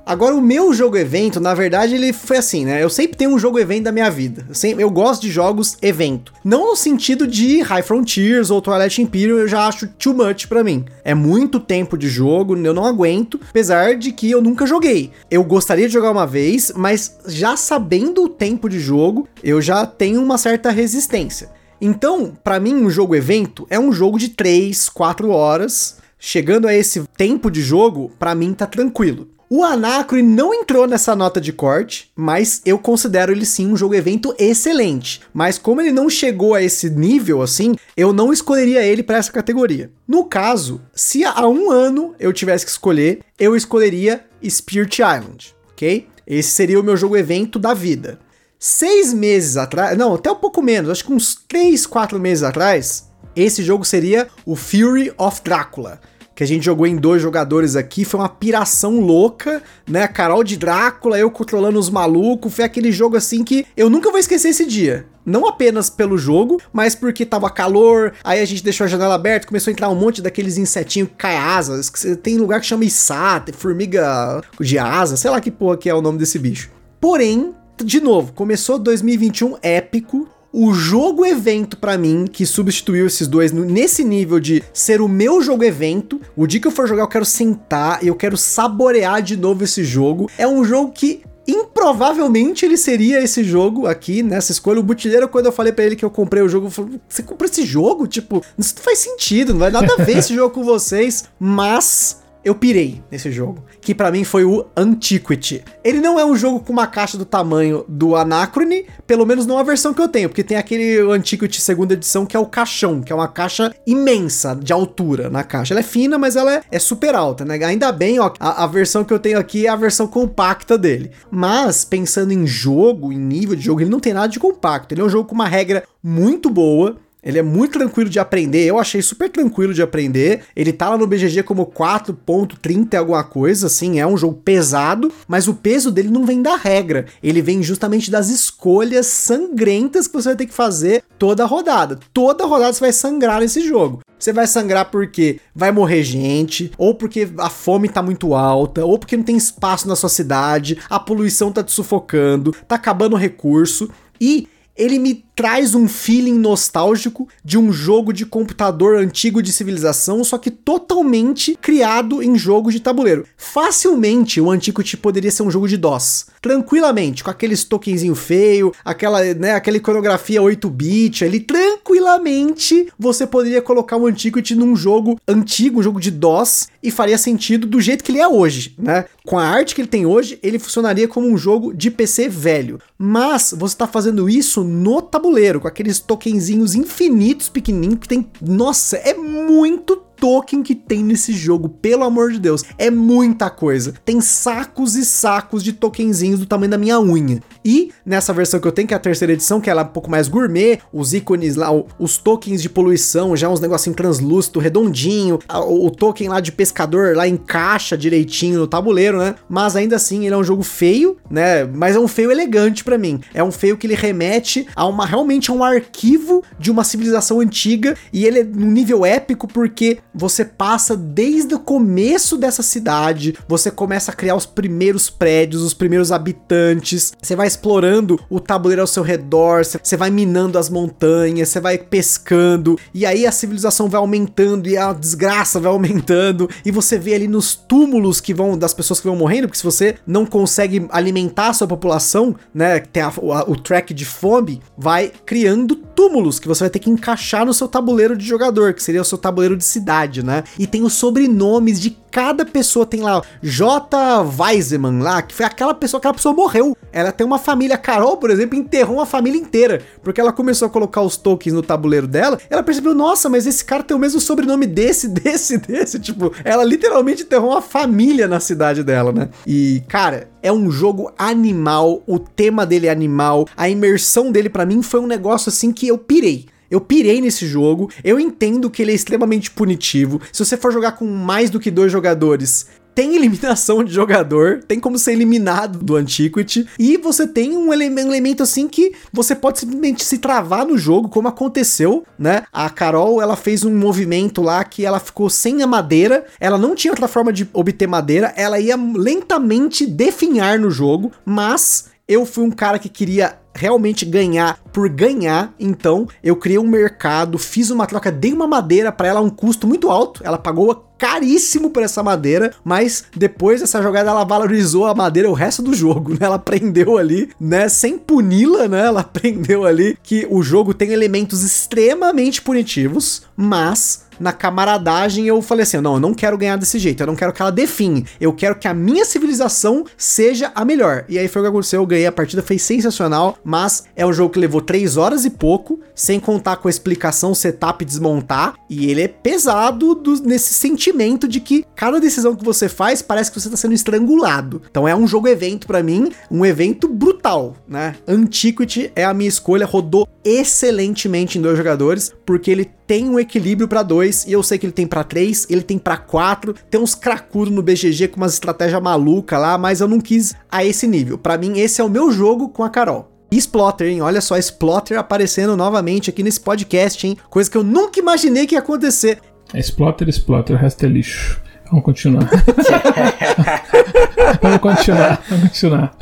Agora, o meu jogo evento, na verdade, ele foi assim, né? Eu sempre tenho um jogo evento da minha vida. Eu, sempre, eu gosto de jogos evento. Não no sentido de High Frontiers ou Twilight Imperium, eu já acho too much pra mim. É muito tempo de jogo, eu não aguento, apesar de que eu nunca joguei. Eu gostaria de jogar uma vez, mas já sabendo o tempo de jogo, eu já tenho uma certa resistência. Então, pra mim, um jogo evento é um jogo de 3, 4 horas. Chegando a esse tempo de jogo, pra mim tá tranquilo. O Anacron não entrou nessa nota de corte, mas eu considero ele sim um jogo evento excelente. Mas como ele não chegou a esse nível assim, eu não escolheria ele para essa categoria. No caso, se há um ano eu tivesse que escolher, eu escolheria Spirit Island, ok? Esse seria o meu jogo evento da vida. Seis meses atrás, não, até um pouco menos, acho que uns três, quatro meses atrás, esse jogo seria o Fury of Drácula que a gente jogou em dois jogadores aqui, foi uma piração louca, né? Carol de Drácula, eu controlando os malucos, foi aquele jogo assim que eu nunca vou esquecer esse dia. não apenas pelo jogo, mas porque tava calor, aí a gente deixou a janela aberta, começou a entrar um monte daqueles insetinhos que asas, que tem lugar que chama Issá, formiga de asa, sei lá que porra que é o nome desse bicho. Porém, de novo, começou 2021 épico, o jogo evento para mim que substituiu esses dois nesse nível de ser o meu jogo evento. O dia que eu for jogar, eu quero sentar e eu quero saborear de novo esse jogo. É um jogo que improvavelmente ele seria esse jogo aqui, nessa escolha. O Butileiro, quando eu falei para ele que eu comprei o jogo, falou: Você comprou esse jogo? Tipo, isso não faz sentido, não vai nada a ver esse jogo com vocês. Mas eu pirei nesse jogo, que para mim foi o Antiquity. Ele não é um jogo com uma caixa do tamanho do Anachrony, pelo menos não a versão que eu tenho, porque tem aquele Antiquity segunda edição que é o caixão, que é uma caixa imensa de altura na caixa. Ela é fina, mas ela é, é super alta, né? Ainda bem, ó, a, a, versão que eu tenho aqui é a versão compacta dele. Mas pensando em jogo, em nível de jogo, ele não tem nada de compacto. Ele é um jogo com uma regra muito boa ele é muito tranquilo de aprender, eu achei super tranquilo de aprender. Ele tá lá no BGG como 4.30 alguma coisa, assim, é um jogo pesado, mas o peso dele não vem da regra, ele vem justamente das escolhas sangrentas que você vai ter que fazer toda a rodada. Toda rodada você vai sangrar nesse jogo. Você vai sangrar porque vai morrer gente, ou porque a fome tá muito alta, ou porque não tem espaço na sua cidade, a poluição tá te sufocando, tá acabando o recurso. E ele me traz um feeling nostálgico de um jogo de computador antigo de civilização, só que totalmente criado em jogos de tabuleiro. Facilmente o Antiquity poderia ser um jogo de DOS, tranquilamente, com aqueles tokenzinho feio, aquela, né, aquela iconografia 8-bit ali, tranquilamente você poderia colocar o Antiquity num jogo antigo, um jogo de DOS, e faria sentido do jeito que ele é hoje, né? Com a arte que ele tem hoje, ele funcionaria como um jogo de PC velho. Mas você está fazendo isso no tabuleiro, com aqueles tokenzinhos infinitos pequenininhos que tem. Nossa, é muito token que tem nesse jogo, pelo amor de Deus. É muita coisa. Tem sacos e sacos de tokenzinhos do tamanho da minha unha. E nessa versão que eu tenho, que é a terceira edição, que ela é um pouco mais gourmet, os ícones lá, os tokens de poluição, já uns negocinho translúcido, redondinho, o, token lá de pescador lá encaixa direitinho no tabuleiro, né? Mas ainda assim, ele é um jogo feio, né? Mas é um feio elegante para mim. É um feio que ele remete a uma realmente a um arquivo de uma civilização antiga e ele é num nível épico porque você passa desde o começo dessa cidade, você começa a criar os primeiros prédios, os primeiros habitantes, você vai explorando o tabuleiro ao seu redor, você vai minando as montanhas, você vai pescando, e aí a civilização vai aumentando e a desgraça vai aumentando, e você vê ali nos túmulos que vão, das pessoas que vão morrendo, porque se você não consegue alimentar a sua população, né, tem a, a, o track de fome, vai criando túmulos que você vai ter que encaixar no seu tabuleiro de jogador, que seria o seu tabuleiro de cidade né? E tem os sobrenomes de cada pessoa. Tem lá J. Weiseman lá, que foi aquela pessoa, aquela pessoa morreu. Ela tem uma família. Carol, por exemplo, enterrou uma família inteira. Porque ela começou a colocar os tokens no tabuleiro dela. Ela percebeu, nossa, mas esse cara tem o mesmo sobrenome desse, desse, desse. Tipo, ela literalmente enterrou uma família na cidade dela, né? E, cara, é um jogo animal. O tema dele é animal. A imersão dele, para mim, foi um negócio assim que eu pirei. Eu pirei nesse jogo, eu entendo que ele é extremamente punitivo. Se você for jogar com mais do que dois jogadores, tem eliminação de jogador, tem como ser eliminado do Antiquity, e você tem um, ele um, elemento assim que você pode simplesmente se travar no jogo, como aconteceu, né? A Carol, ela fez um movimento lá que ela ficou sem a madeira, ela não tinha outra forma de obter madeira, ela ia lentamente definhar no jogo, mas eu fui um cara que queria realmente ganhar por ganhar, então eu criei um mercado, fiz uma troca, dei uma madeira para ela a um custo muito alto, ela pagou caríssimo por essa madeira, mas depois dessa jogada ela valorizou a madeira o resto do jogo, né? Ela aprendeu ali, né, sem puni-la, né? Ela aprendeu ali que o jogo tem elementos extremamente punitivos, mas na camaradagem eu falei assim: não, eu não quero ganhar desse jeito, eu não quero que ela define, eu quero que a minha civilização seja a melhor. E aí foi o que aconteceu, eu ganhei a partida, foi sensacional, mas é um jogo que levou 3 horas e pouco, sem contar com a explicação, setup e desmontar, e ele é pesado do, nesse sentimento de que cada decisão que você faz parece que você está sendo estrangulado. Então é um jogo evento para mim, um evento brutal, né? Antiquity é a minha escolha, rodou excelentemente em dois jogadores, porque ele tem um equilíbrio para dois, e eu sei que ele tem para três, ele tem para quatro, tem uns cracudos no BGG com umas estratégias maluca lá, mas eu não quis a esse nível. Para mim, esse é o meu jogo com a Carol. E Splotter, hein? Olha só, Splotter aparecendo novamente aqui nesse podcast, hein? Coisa que eu nunca imaginei que ia acontecer. É Splotter, Splotter, o resto é lixo. Vamos continuar. vamos continuar, vamos continuar.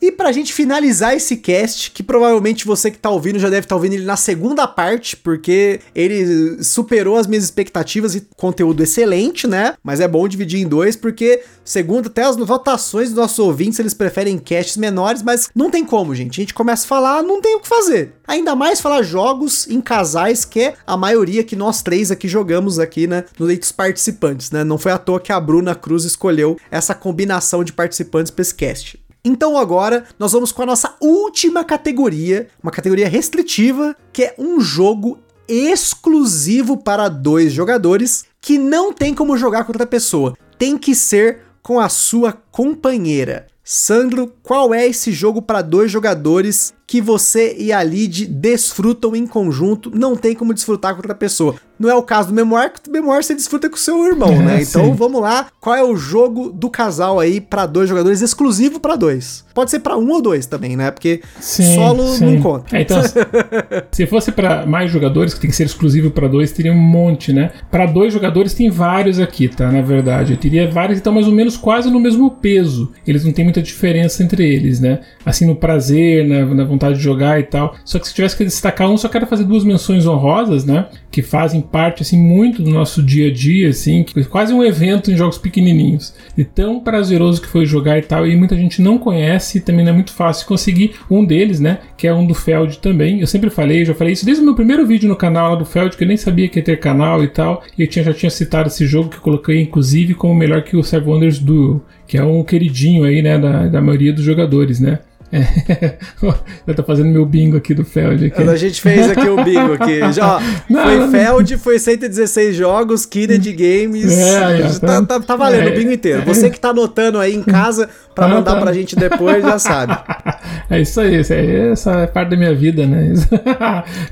E pra gente finalizar esse cast, que provavelmente você que tá ouvindo já deve estar tá ouvindo ele na segunda parte, porque ele superou as minhas expectativas e conteúdo excelente, né? Mas é bom dividir em dois, porque, segundo até as votações dos nossos ouvintes, eles preferem casts menores, mas não tem como, gente. A gente começa a falar, não tem o que fazer. Ainda mais falar jogos em casais, que é a maioria que nós três aqui jogamos aqui, né? No leitos participantes, né? Não foi à toa que a Bruna Cruz escolheu essa combinação de participantes para esse cast. Então agora nós vamos com a nossa última categoria, uma categoria restritiva, que é um jogo exclusivo para dois jogadores que não tem como jogar com outra pessoa. Tem que ser com a sua companheira. Sandro, qual é esse jogo para dois jogadores que você e a Lid desfrutam em conjunto, não tem como desfrutar com outra pessoa. Não é o caso do Memoir, que o Memoir você desfruta com o seu irmão, né? É, então vamos lá, qual é o jogo do casal aí para dois jogadores, exclusivo para dois? Pode ser para um ou dois também, né? Porque sim, solo sim. não conta. É, então, se fosse para mais jogadores, que tem que ser exclusivo para dois, teria um monte, né? Para dois jogadores tem vários aqui, tá? Na verdade, eu teria vários, então mais ou menos quase no mesmo peso. Eles não tem muita diferença entre eles, né? Assim, no prazer, na, na vontade vontade de jogar e tal. Só que se tivesse que destacar um, só quero fazer duas menções honrosas, né? Que fazem parte, assim, muito do nosso dia a dia, assim, que quase um evento em jogos pequenininhos. E tão prazeroso que foi jogar e tal, e muita gente não conhece, e também não é muito fácil conseguir um deles, né? Que é um do Feld também. Eu sempre falei, já falei isso desde o meu primeiro vídeo no canal lá do Feld, que eu nem sabia que ia ter canal e tal. E eu tinha, já tinha citado esse jogo que eu coloquei, inclusive, como melhor que o Seven Wonders Duel, que é um queridinho aí, né, da, da maioria dos jogadores, né? É. Eu tô fazendo meu bingo aqui do Feld. Aqui. A gente fez aqui o bingo aqui. Já, não, foi não, Feld, foi 116 jogos, Kennedy Games. É, é, tá, tá, tá, valendo é, o bingo inteiro. Você que tá anotando aí em casa pra tá mandar pra gente depois, já sabe. É isso aí, isso aí essa é parte da minha vida, né?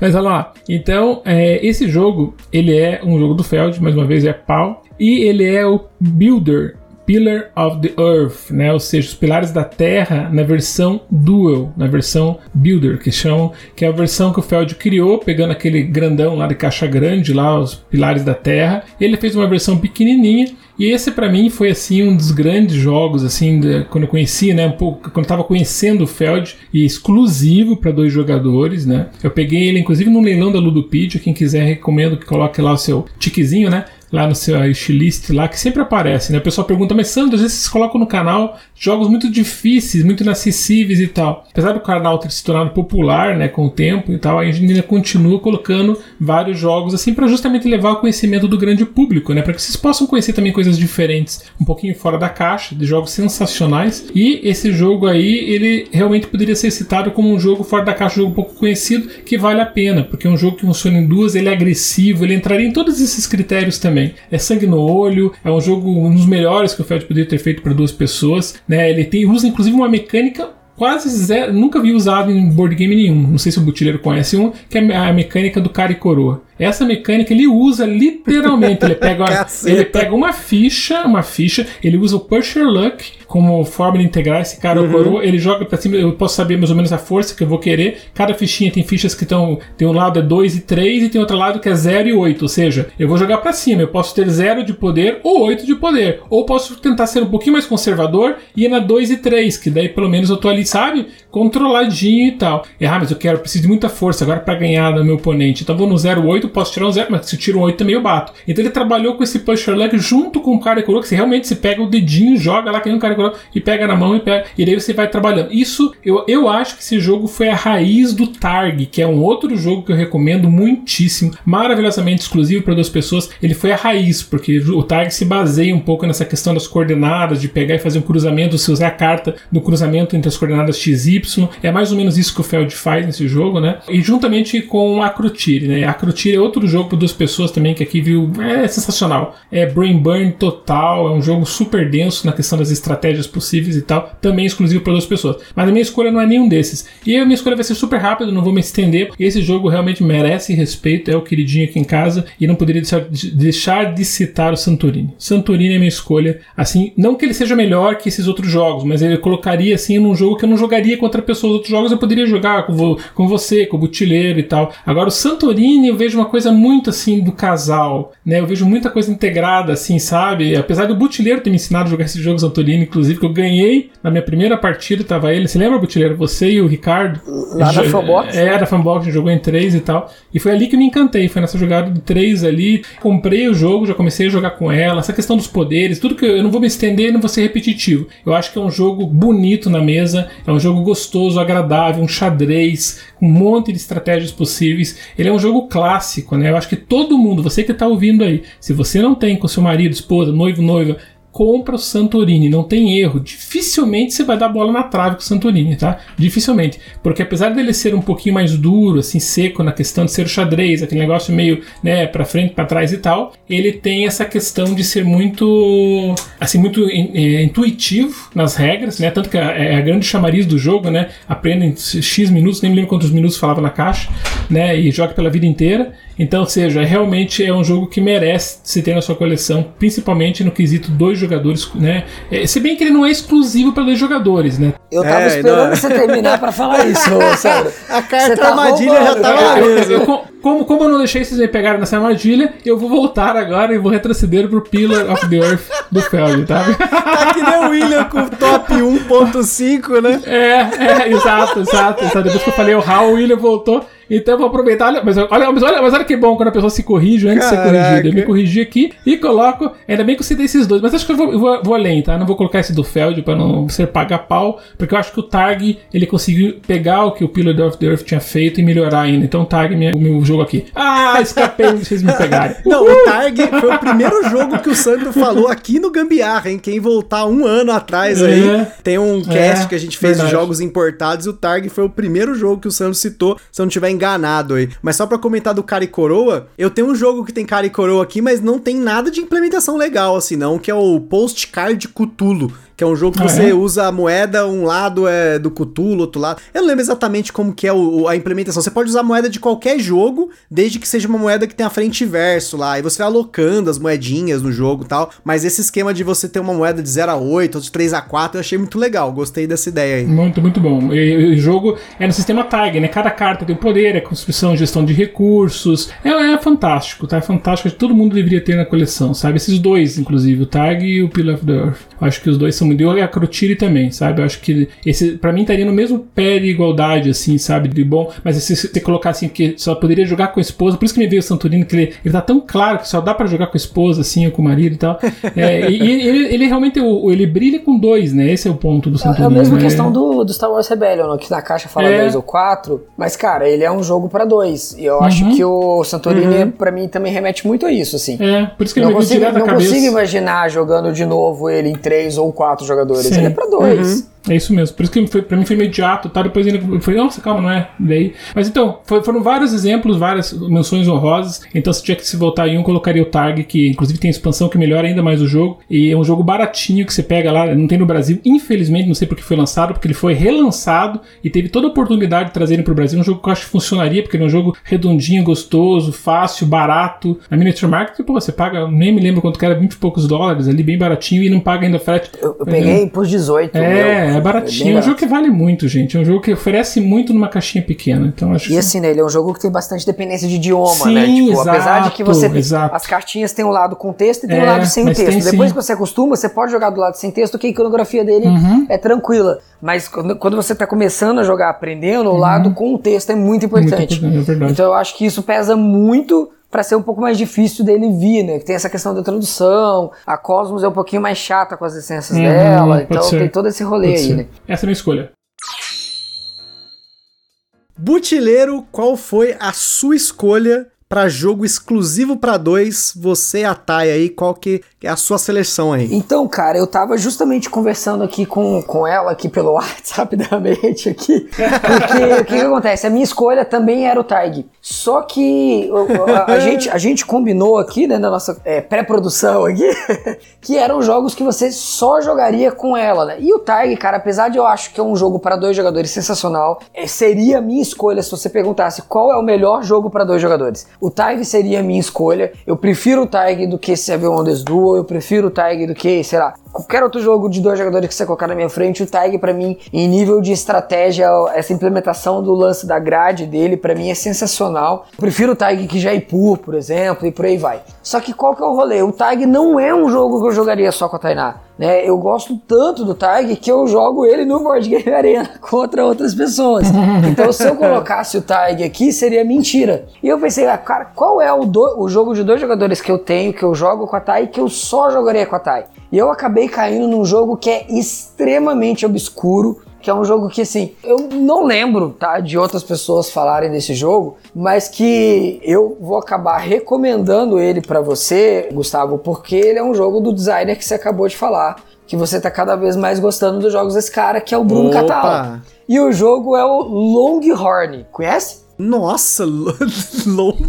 Mas olha lá. Então, é, esse jogo, ele é um jogo do Feld, mais uma vez é pau. E ele é o Builder Pillar of the Earth, né? Ou seja, os pilares da Terra na versão Dual, na versão Builder, que chamam, que é a versão que o Feld criou, pegando aquele grandão lá de caixa grande, lá os pilares da Terra. Ele fez uma versão pequenininha e esse para mim foi assim um dos grandes jogos assim, de, quando eu conheci, né, um pouco, quando eu tava conhecendo o Feld e exclusivo para dois jogadores, né? Eu peguei ele inclusive no leilão da Ludopedia, quem quiser recomendo que coloque lá o seu tiquezinho, né? Lá no seu wishlist lá, que sempre aparece, né? O pessoal pergunta, mas Sandro, às vezes vocês colocam no canal jogos muito difíceis, muito inacessíveis e tal. Apesar do canal ter se tornado popular, né, com o tempo e tal, a gente ainda continua colocando vários jogos assim para justamente levar o conhecimento do grande público, né? Para que vocês possam conhecer também coisas diferentes, um pouquinho fora da caixa, de jogos sensacionais. E esse jogo aí, ele realmente poderia ser citado como um jogo fora da caixa, um jogo pouco conhecido, que vale a pena, porque é um jogo que funciona em duas, ele é agressivo, ele entraria em todos esses critérios também também. É sangue no olho, é um jogo um dos melhores que o Feld poderia ter feito para duas pessoas, né? Ele tem usa inclusive uma mecânica quase zero, nunca vi usado em board game nenhum. Não sei se o Butileiro conhece um, que é a mecânica do cara e coroa. Essa mecânica ele usa literalmente. Ele pega, uma, ele pega uma ficha, uma ficha, ele usa o Pusher Luck como forma de integrar esse cara uhum. coroa. Ele joga pra cima, eu posso saber mais ou menos a força que eu vou querer. Cada fichinha tem fichas que estão. Tem um lado é 2 e 3 e tem outro lado que é 0 e 8. Ou seja, eu vou jogar para cima. Eu posso ter 0 de poder ou 8 de poder. Ou posso tentar ser um pouquinho mais conservador e ir na 2 e 3, que daí pelo menos eu tô ali, sabe? Controladinho e tal. E, ah, mas eu quero, preciso de muita força agora para ganhar do meu oponente. Então vou no 0, 8 posso tirar um zero, mas se eu tiro um 8 também eu bato. Então ele trabalhou com esse pusher leg junto com o cara coroa, que você realmente se pega o dedinho, joga lá que nem um cara coroa e pega na mão e pega. E daí você vai trabalhando. Isso, eu, eu acho que esse jogo foi a raiz do Targ, que é um outro jogo que eu recomendo muitíssimo, maravilhosamente exclusivo para duas pessoas. Ele foi a raiz, porque o Targ se baseia um pouco nessa questão das coordenadas, de pegar e fazer um cruzamento, se usar a carta do cruzamento entre as coordenadas XY. É mais ou menos isso que o Feld faz nesse jogo, né? E juntamente com a Crutire, né? A Crutire é outro jogo para duas pessoas também que aqui viu. É sensacional. É brain burn total, é um jogo super denso na questão das estratégias possíveis e tal. Também exclusivo para duas pessoas. Mas a minha escolha não é nenhum desses. E a minha escolha vai ser super rápida, não vou me estender. Esse jogo realmente merece respeito, é o queridinho aqui em casa. E não poderia deixar de citar o Santorini. Santorini é minha escolha. Assim, não que ele seja melhor que esses outros jogos, mas ele colocaria assim num jogo que eu não jogaria contra pessoas. Outros jogos eu poderia jogar com, vo com você, com o Butileiro e tal. Agora o Santorini eu vejo uma coisa muito assim do casal, né? Eu vejo muita coisa integrada, assim, sabe? Apesar do Butileiro ter me ensinado a jogar esse jogo Santorini, inclusive, que eu ganhei na minha primeira partida, tava ele. Você lembra, Butileiro? Você e o Ricardo? Lá da Fanbox? É, da Fanbox, jogou em três e tal. E foi ali que eu me encantei. Foi nessa jogada de três ali. Comprei o jogo, já comecei a jogar com ela. Essa questão dos poderes, tudo que eu, eu não vou me estender, não vou ser repetitivo. Eu acho que é um jogo bonito na mesa, é um jogo gostoso, agradável, um xadrez, um monte de estratégias possíveis. Ele é um jogo clássico, né? Eu acho que todo mundo, você que está ouvindo aí, se você não tem com seu marido, esposa, noivo, noiva, compra o Santorini, não tem erro. Dificilmente você vai dar bola na trave com o Santorini, tá? Dificilmente. Porque apesar dele ser um pouquinho mais duro, assim, seco na questão de ser o xadrez, aquele negócio meio, né, pra frente, para trás e tal, ele tem essa questão de ser muito, assim, muito é, intuitivo nas regras, né? Tanto que é a grande chamariz do jogo, né? Aprenda em X minutos, nem me lembro quantos minutos falava na caixa, né? E joga pela vida inteira. Então, ou seja, realmente é um jogo que merece se ter na sua coleção, principalmente no quesito dois jogadores, né? É, se bem que ele não é exclusivo para dois jogadores, né? Eu tava é, esperando não... você terminar para falar isso. A carta tá armadilha roubando, já tava lá mesmo. Como, como eu não deixei vocês me pegarem nessa armadilha, eu vou voltar agora e vou retroceder pro Pillar of the Earth do Feld, tá? tá que nem o William com o top 1.5, né? É, é, exato, exato, exato. Depois que eu falei o How, o William voltou. Então eu vou aproveitar. Olha, mas, olha, mas, olha, mas olha que bom quando a pessoa se corrige antes Caraca. de ser corrigida. Eu me corrigi aqui e coloco. Ainda bem que eu citei esses dois. Mas acho que eu vou, vou, vou além, tá? Não vou colocar esse do Feld pra não ser pagar pau. Porque eu acho que o Targ ele conseguiu pegar o que o Pillar of the Earth tinha feito e melhorar ainda. Então o Targ o meu jogo aqui. Ah, escapei vocês me pegarem. Não, o Targ foi o primeiro jogo que o Sandro falou aqui no Gambiarra, hein? Quem voltar um ano atrás aí, é, tem um cast é, que a gente fez verdade. de jogos importados e o Targ foi o primeiro jogo que o Sandro citou, se eu não tiver enganado aí. Mas só pra comentar do cara e coroa, eu tenho um jogo que tem cara e coroa aqui, mas não tem nada de implementação legal assim não, que é o Postcard Cthulhu que é um jogo que ah, você é? usa a moeda, um lado é do Cthulhu, outro lado. Eu não lembro exatamente como que é o, a implementação. Você pode usar a moeda de qualquer jogo, desde que seja uma moeda que tenha frente e verso lá. E você vai alocando as moedinhas no jogo e tal. Mas esse esquema de você ter uma moeda de 0 a 8, ou de 3 a 4, eu achei muito legal. Gostei dessa ideia aí. Muito, muito bom. o jogo é no sistema TAG, né? Cada carta tem poder, é construção, gestão de recursos. É, é fantástico, tá? É fantástico. Todo mundo deveria ter na coleção, sabe? Esses dois, inclusive, o TAG e o Pillar of the Earth. Acho que os dois são muito. E a Crotiri também, sabe? Eu acho que esse, para mim, estaria no mesmo pé de igualdade, assim, sabe? De bom. Mas se você colocar assim, que só poderia jogar com a esposa, por isso que me veio o Santorino, que ele, ele tá tão claro que só dá para jogar com a esposa, assim, ou com o marido e tal. É, e, ele, ele, realmente, ele brilha com dois, né? Esse é o ponto do Santorino. É a mesma né? questão do, do Star Wars Rebellion, que na caixa fala é. dois ou quatro, mas, cara, ele é um jogo para dois. E eu uhum. acho que o Santorini, uhum. para mim, também remete muito a isso, assim. É, por isso que ele não me consigo, Não cabeça. consigo imaginar jogando de novo ele em três ou quatro jogadores. Sim. Ele é pra dois. Uhum. É isso mesmo. Por isso que foi, pra mim foi imediato, tá? Depois ele foi, nossa, calma, não é? Daí. Mas então, foi, foram vários exemplos, várias menções honrosas. Então, se tinha que se voltar em um, colocaria o Tag, que inclusive tem expansão que melhora ainda mais o jogo. E é um jogo baratinho que você pega lá, não tem no Brasil. Infelizmente, não sei porque foi lançado, porque ele foi relançado e teve toda a oportunidade de trazerem pro Brasil. Um jogo que eu acho que funcionaria, porque ele é um jogo redondinho, gostoso, fácil, barato. Na Miniature Market, pô, você paga, nem me lembro quanto que era, 20 e poucos dólares ali, bem baratinho, e não paga ainda frete. Eu, eu peguei por 18. É, meu. É baratinho. É um jogo que vale muito, gente. É um jogo que oferece muito numa caixinha pequena. Então acho e que... assim, né? Ele é um jogo que tem bastante dependência de idioma, sim, né? Tipo, exato, apesar de que você. Exato. As cartinhas têm um lado com texto e tem é, um lado sem texto. Tem, Depois sim. que você acostuma, você pode jogar do lado sem texto, que a iconografia dele uhum. é tranquila. Mas quando, você está começando a jogar aprendendo, o uhum. lado com o texto é muito importante. Muito importante é então eu acho que isso pesa muito para ser um pouco mais difícil dele vir, né? Que tem essa questão da tradução, a Cosmos é um pouquinho mais chata com as licenças uhum, dela, então ser. tem todo esse rolê pode aí, ser. né? Essa é a minha escolha. Butileiro, qual foi a sua escolha para jogo exclusivo para dois, você, a Thay aí, qual que é a sua seleção aí? Então, cara, eu tava justamente conversando aqui com, com ela aqui pelo WhatsApp rapidamente aqui, porque o que, que, acontece? A minha escolha também era o Targ, só que a, a gente, a gente combinou aqui, né, na nossa é, pré-produção aqui, que eram jogos que você só jogaria com ela, né? E o Targ, cara, apesar de eu acho que é um jogo para dois jogadores sensacional, é, seria a minha escolha se você perguntasse qual é o melhor jogo para dois jogadores. O Targ seria a minha escolha. Eu prefiro o Targ do que Seven Wonders Duel, eu prefiro o Targ do que, sei lá, qualquer outro jogo de dois jogadores que você colocar na minha frente, o Tag para mim, em nível de estratégia, essa implementação do lance da grade dele, para mim é sensacional. Eu prefiro o Tag que Jaipur, por exemplo, e por aí vai. Só que qual que é o rolê? O Tag não é um jogo que eu jogaria só com a Tainá. Né? Eu gosto tanto do Tag que eu jogo ele no Board Game Arena contra outras pessoas. Então, se eu colocasse o Tag aqui, seria mentira. E eu pensei, ah, cara, qual é o, do, o jogo de dois jogadores que eu tenho, que eu jogo com a Tai, que eu só jogaria com a Tai? E eu acabei caindo num jogo que é extremamente obscuro, que é um jogo que assim, eu não lembro, tá, de outras pessoas falarem desse jogo, mas que eu vou acabar recomendando ele para você, Gustavo, porque ele é um jogo do designer que você acabou de falar, que você tá cada vez mais gostando dos jogos desse cara, que é o Bruno Catala. E o jogo é o Longhorn, conhece? Nossa, Longhorn.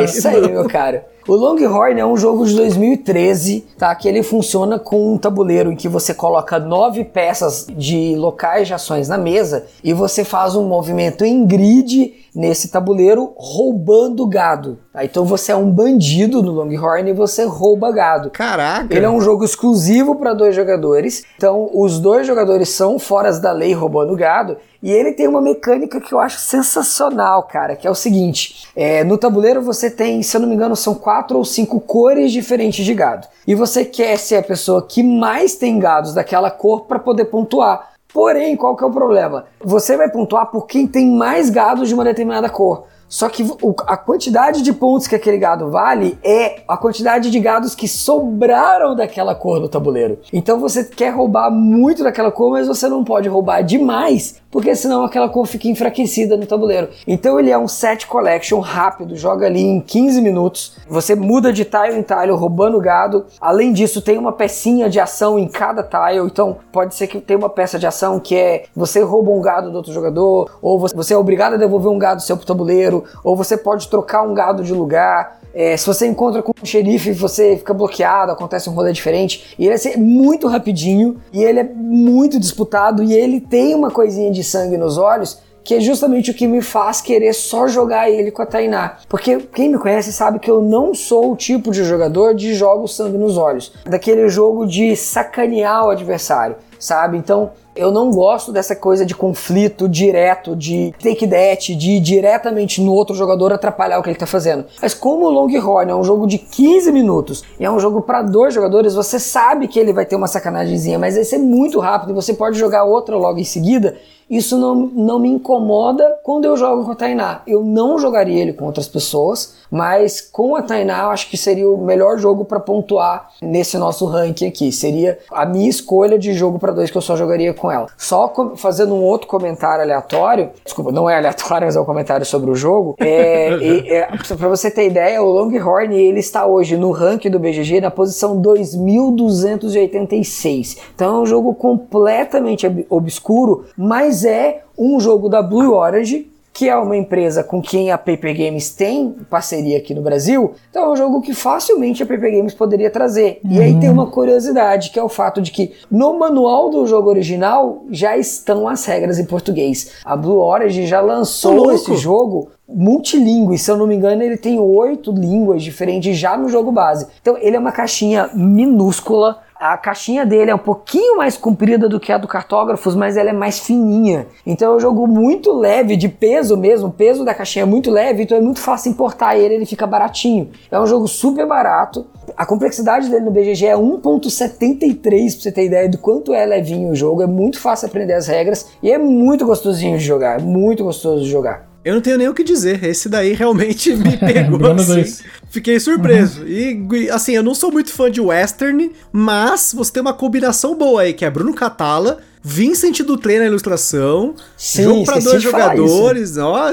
É isso aí, meu cara. O Longhorn é um jogo de 2013, tá? Que ele funciona com um tabuleiro em que você coloca nove peças de locais de ações na mesa e você faz um movimento em grid nesse tabuleiro roubando gado. Tá? Então você é um bandido no Longhorn e você rouba gado. Caraca! Ele é um jogo exclusivo para dois jogadores. Então os dois jogadores são fora da lei roubando gado. E ele tem uma mecânica que eu acho sensacional, cara, que é o seguinte: é, no tabuleiro você tem, se eu não me engano, são quatro ou cinco cores diferentes de gado. E você quer ser a pessoa que mais tem gados daquela cor para poder pontuar. Porém, qual que é o problema? Você vai pontuar por quem tem mais gados de uma determinada cor. Só que a quantidade de pontos que aquele gado vale é a quantidade de gados que sobraram daquela cor no tabuleiro. Então você quer roubar muito daquela cor, mas você não pode roubar demais porque senão aquela cor fica enfraquecida no tabuleiro. Então ele é um set collection rápido, joga ali em 15 minutos. Você muda de tile em tile, roubando gado. Além disso, tem uma pecinha de ação em cada tile. Então pode ser que tenha uma peça de ação que é você rouba um gado do outro jogador, ou você é obrigado a devolver um gado seu pro tabuleiro, ou você pode trocar um gado de lugar. É, se você encontra com um xerife, você fica bloqueado, acontece um rolê diferente. E ele é muito rapidinho, e ele é muito disputado, e ele tem uma coisinha de sangue nos olhos que é justamente o que me faz querer só jogar ele com a Tainá. Porque quem me conhece sabe que eu não sou o tipo de jogador de jogo sangue nos olhos. Daquele jogo de sacanear o adversário, sabe? Então eu não gosto dessa coisa de conflito direto, de take that, de ir diretamente no outro jogador atrapalhar o que ele tá fazendo. Mas como o Longhorn é um jogo de 15 minutos e é um jogo para dois jogadores, você sabe que ele vai ter uma sacanagemzinha, mas vai ser muito rápido e você pode jogar outra logo em seguida isso não, não me incomoda quando eu jogo com a Tainá. Eu não jogaria ele com outras pessoas, mas com a Tainá eu acho que seria o melhor jogo para pontuar nesse nosso ranking aqui. Seria a minha escolha de jogo para dois que eu só jogaria com ela. Só fazendo um outro comentário aleatório, desculpa, não é aleatório, mas é um comentário sobre o jogo. É, é, para você ter ideia, o Longhorn ele está hoje no ranking do BGG na posição 2286. Então é um jogo completamente obscuro, mas mas é um jogo da Blue Orange, que é uma empresa com quem a Paper Games tem parceria aqui no Brasil. Então é um jogo que facilmente a Paper Games poderia trazer. Uhum. E aí tem uma curiosidade, que é o fato de que no manual do jogo original já estão as regras em português. A Blue Orange já lançou esse jogo multilingüe, se eu não me engano, ele tem oito línguas diferentes já no jogo base. Então ele é uma caixinha minúscula a caixinha dele é um pouquinho mais comprida do que a do Cartógrafos, mas ela é mais fininha. Então é um jogo muito leve, de peso mesmo. O peso da caixinha é muito leve, então é muito fácil importar ele, ele fica baratinho. É um jogo super barato. A complexidade dele no BGG é 1.73, pra você ter ideia do quanto é levinho o jogo. É muito fácil aprender as regras e é muito gostosinho de jogar. É muito gostoso de jogar. Eu não tenho nem o que dizer. Esse daí realmente me pegou assim. Fiquei surpreso. Uhum. E assim, eu não sou muito fã de western, mas você tem uma combinação boa aí, que é Bruno Catala, Vincent Dutré na ilustração, Sim, jogo para dois jogadores. Ó,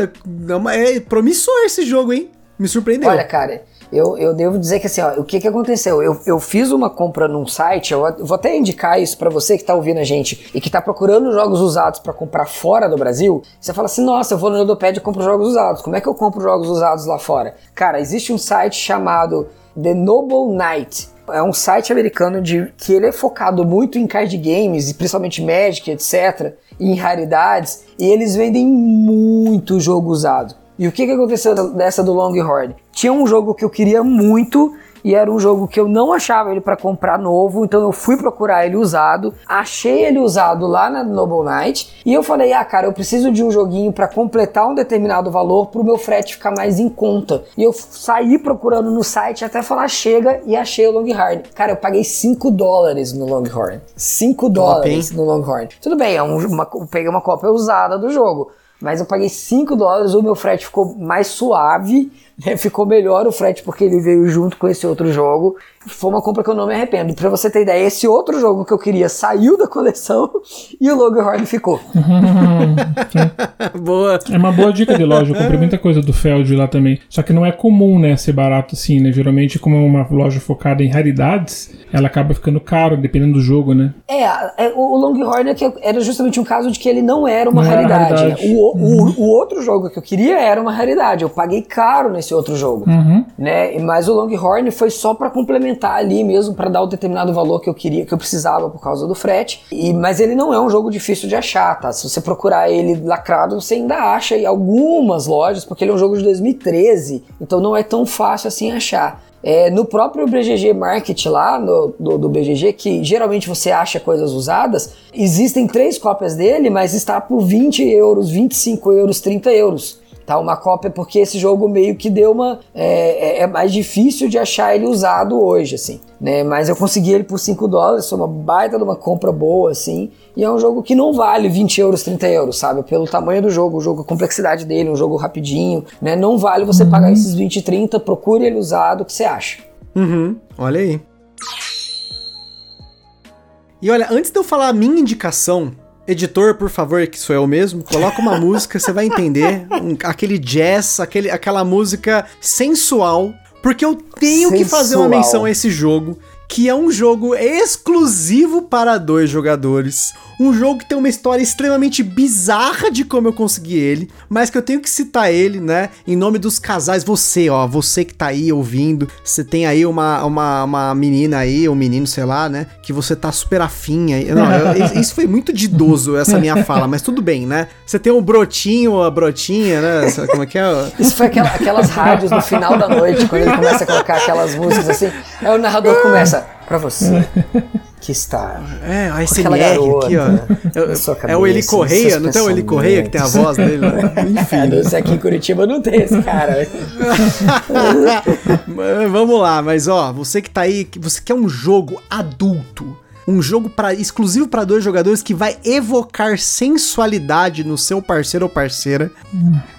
é promissor esse jogo, hein? Me surpreendeu. Olha, cara, eu, eu devo dizer que assim, ó, o que que aconteceu? Eu, eu fiz uma compra num site, eu vou até indicar isso para você que tá ouvindo a gente e que tá procurando jogos usados para comprar fora do Brasil. Você fala assim, nossa, eu vou no Ludopad e compro jogos usados. Como é que eu compro jogos usados lá fora? Cara, existe um site chamado The Noble Knight. É um site americano de que ele é focado muito em card games, principalmente Magic, etc, em raridades, e eles vendem muito jogo usado. E o que, que aconteceu dessa do Longhorn? Tinha um jogo que eu queria muito e era um jogo que eu não achava ele para comprar novo, então eu fui procurar ele usado, achei ele usado lá na Noble Knight e eu falei: "Ah, cara, eu preciso de um joguinho para completar um determinado valor para o meu frete ficar mais em conta". E eu saí procurando no site até falar chega e achei o Longhorn. Cara, eu paguei 5 dólares no Longhorn. 5 dólares no Longhorn. Tudo bem, é uma, eu peguei uma cópia usada do jogo, mas eu paguei 5 dólares, o meu frete ficou mais suave né, ficou melhor o frete porque ele veio junto com esse outro jogo. Foi uma compra que eu não me arrependo. Pra você ter ideia, esse outro jogo que eu queria saiu da coleção e o Longhorn ficou. boa. É uma boa dica de loja. Eu comprei muita coisa do Feld lá também. Só que não é comum, né, ser barato assim, né? Geralmente, como é uma loja focada em raridades, ela acaba ficando caro, dependendo do jogo, né? É, é o Longhorn é era justamente um caso de que ele não era uma não raridade. Era raridade. O, o, uhum. o, outro jogo que eu queria era uma raridade. Eu paguei caro nesse outro jogo, uhum. né? Mas o Longhorn foi só para complementar ali mesmo, para dar o determinado valor que eu queria, que eu precisava por causa do frete. E, mas ele não é um jogo difícil de achar, tá? Se você procurar ele lacrado, você ainda acha em algumas lojas, porque ele é um jogo de 2013, então não é tão fácil assim achar. É, no próprio BGG Market lá, no, do, do, BGG, que geralmente você acha coisas usadas, existem três cópias dele, mas está por 20 euros, 25 euros, 30 euros tá? Uma cópia porque esse jogo meio que deu uma é, é, é mais difícil de achar ele usado hoje, assim, né? Mas eu consegui ele por 5 dólares, foi uma baita de uma compra boa, assim. E é um jogo que não vale 20 euros, 30 euros, sabe? Pelo tamanho do jogo, o jogo, a complexidade dele, um jogo rapidinho, né? Não vale você uhum. pagar esses 20, 30, procure ele usado, o que você acha? Uhum, olha aí. E olha, antes de eu falar a minha indicação, Editor, por favor, que sou eu mesmo, coloca uma música, você vai entender. Um, aquele jazz, aquele, aquela música sensual. Porque eu tenho sensual. que fazer uma menção a esse jogo, que é um jogo exclusivo para dois jogadores. Um jogo que tem uma história extremamente bizarra de como eu consegui ele, mas que eu tenho que citar ele, né? Em nome dos casais, você, ó, você que tá aí ouvindo, você tem aí uma, uma, uma menina aí, um menino, sei lá, né? Que você tá super afinha. Não, eu, isso foi muito didoso, essa minha fala, mas tudo bem, né? Você tem um brotinho, a brotinha, né? Como é que é? Isso foi aquela, aquelas rádios no final da noite, quando ele começa a colocar aquelas músicas assim, aí o narrador começa, pra você que está. É, a SMR aqui, ó. É, é o Eli Correia, não tem o Eli Correia que tem a voz dele? Né? Enfim. É, aqui em Curitiba não tem esse cara. Vamos lá, mas ó, você que tá aí, você quer um jogo adulto. Um jogo para exclusivo para dois jogadores que vai evocar sensualidade no seu parceiro ou parceira.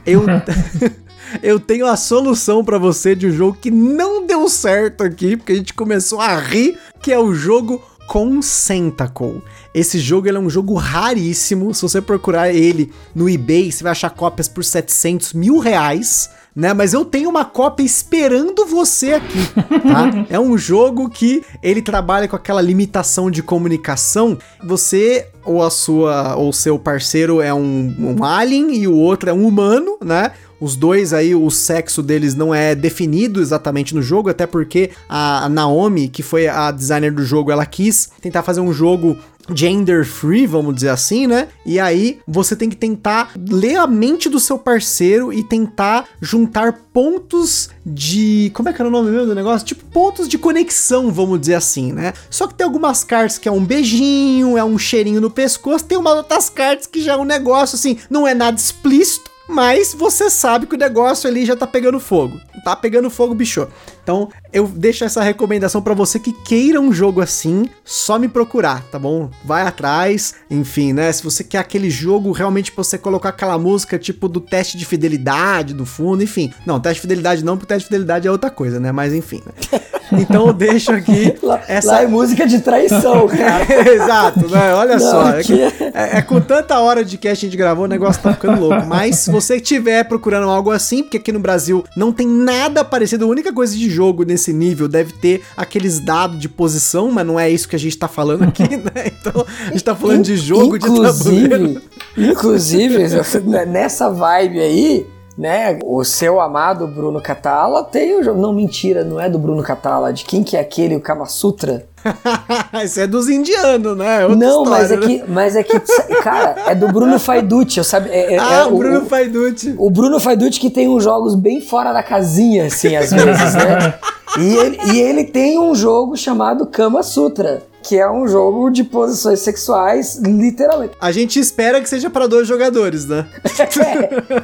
Eu eu tenho a solução para você de um jogo que não deu certo aqui, porque a gente começou a rir, que é o jogo Consentacle. Esse jogo é um jogo raríssimo. Se você procurar ele no eBay, você vai achar cópias por 700 mil reais. Né, mas eu tenho uma cópia esperando você aqui, tá? é um jogo que ele trabalha com aquela limitação de comunicação. Você ou a sua ou seu parceiro é um, um alien e o outro é um humano, né? Os dois aí, o sexo deles não é definido exatamente no jogo, até porque a Naomi, que foi a designer do jogo, ela quis tentar fazer um jogo gender free, vamos dizer assim, né? E aí você tem que tentar ler a mente do seu parceiro e tentar juntar pontos de. Como é que era o nome mesmo do negócio? Tipo, pontos de conexão, vamos dizer assim, né? Só que tem algumas cartas que é um beijinho, é um cheirinho no pescoço, tem umas outras cartas que já é um negócio assim, não é nada explícito mas você sabe que o negócio ali já tá pegando fogo. Tá pegando fogo, bicho. Então, eu deixo essa recomendação para você que queira um jogo assim, só me procurar, tá bom? Vai atrás, enfim, né? Se você quer aquele jogo realmente pra você colocar aquela música tipo do teste de fidelidade do fundo, enfim. Não, teste de fidelidade não, porque teste de fidelidade é outra coisa, né? Mas enfim, né? Então eu deixo aqui Lá, essa lá é música de traição, cara. Exato, né? Olha Não, só. É, que- é- é com tanta hora de cast a gente gravou, o negócio tá ficando louco. Mas se você estiver procurando algo assim, porque aqui no Brasil não tem nada parecido, a única coisa de jogo nesse nível deve ter aqueles dados de posição, mas não é isso que a gente tá falando aqui, né? Então a gente tá falando de jogo de tabuleiro. Inclusive, inclusive, nessa vibe aí, né? O seu amado Bruno Catala tem o jogo. Não, mentira, não é do Bruno Catala. De quem que é aquele, o Kama Sutra? Isso é dos indianos, né? É outra não, mas é história, né? que, mas é que, cara, é do Bruno Faiducci, eu sabe? É, é- Ah, é o Bruno Faiducci. O Bruno Faiducci que tem uns jogos bem fora da casinha, assim, às vezes, né? E ele, e ele tem um jogo chamado Kama Sutra, que é um jogo de posições sexuais, literalmente. A gente espera que seja para dois jogadores, né?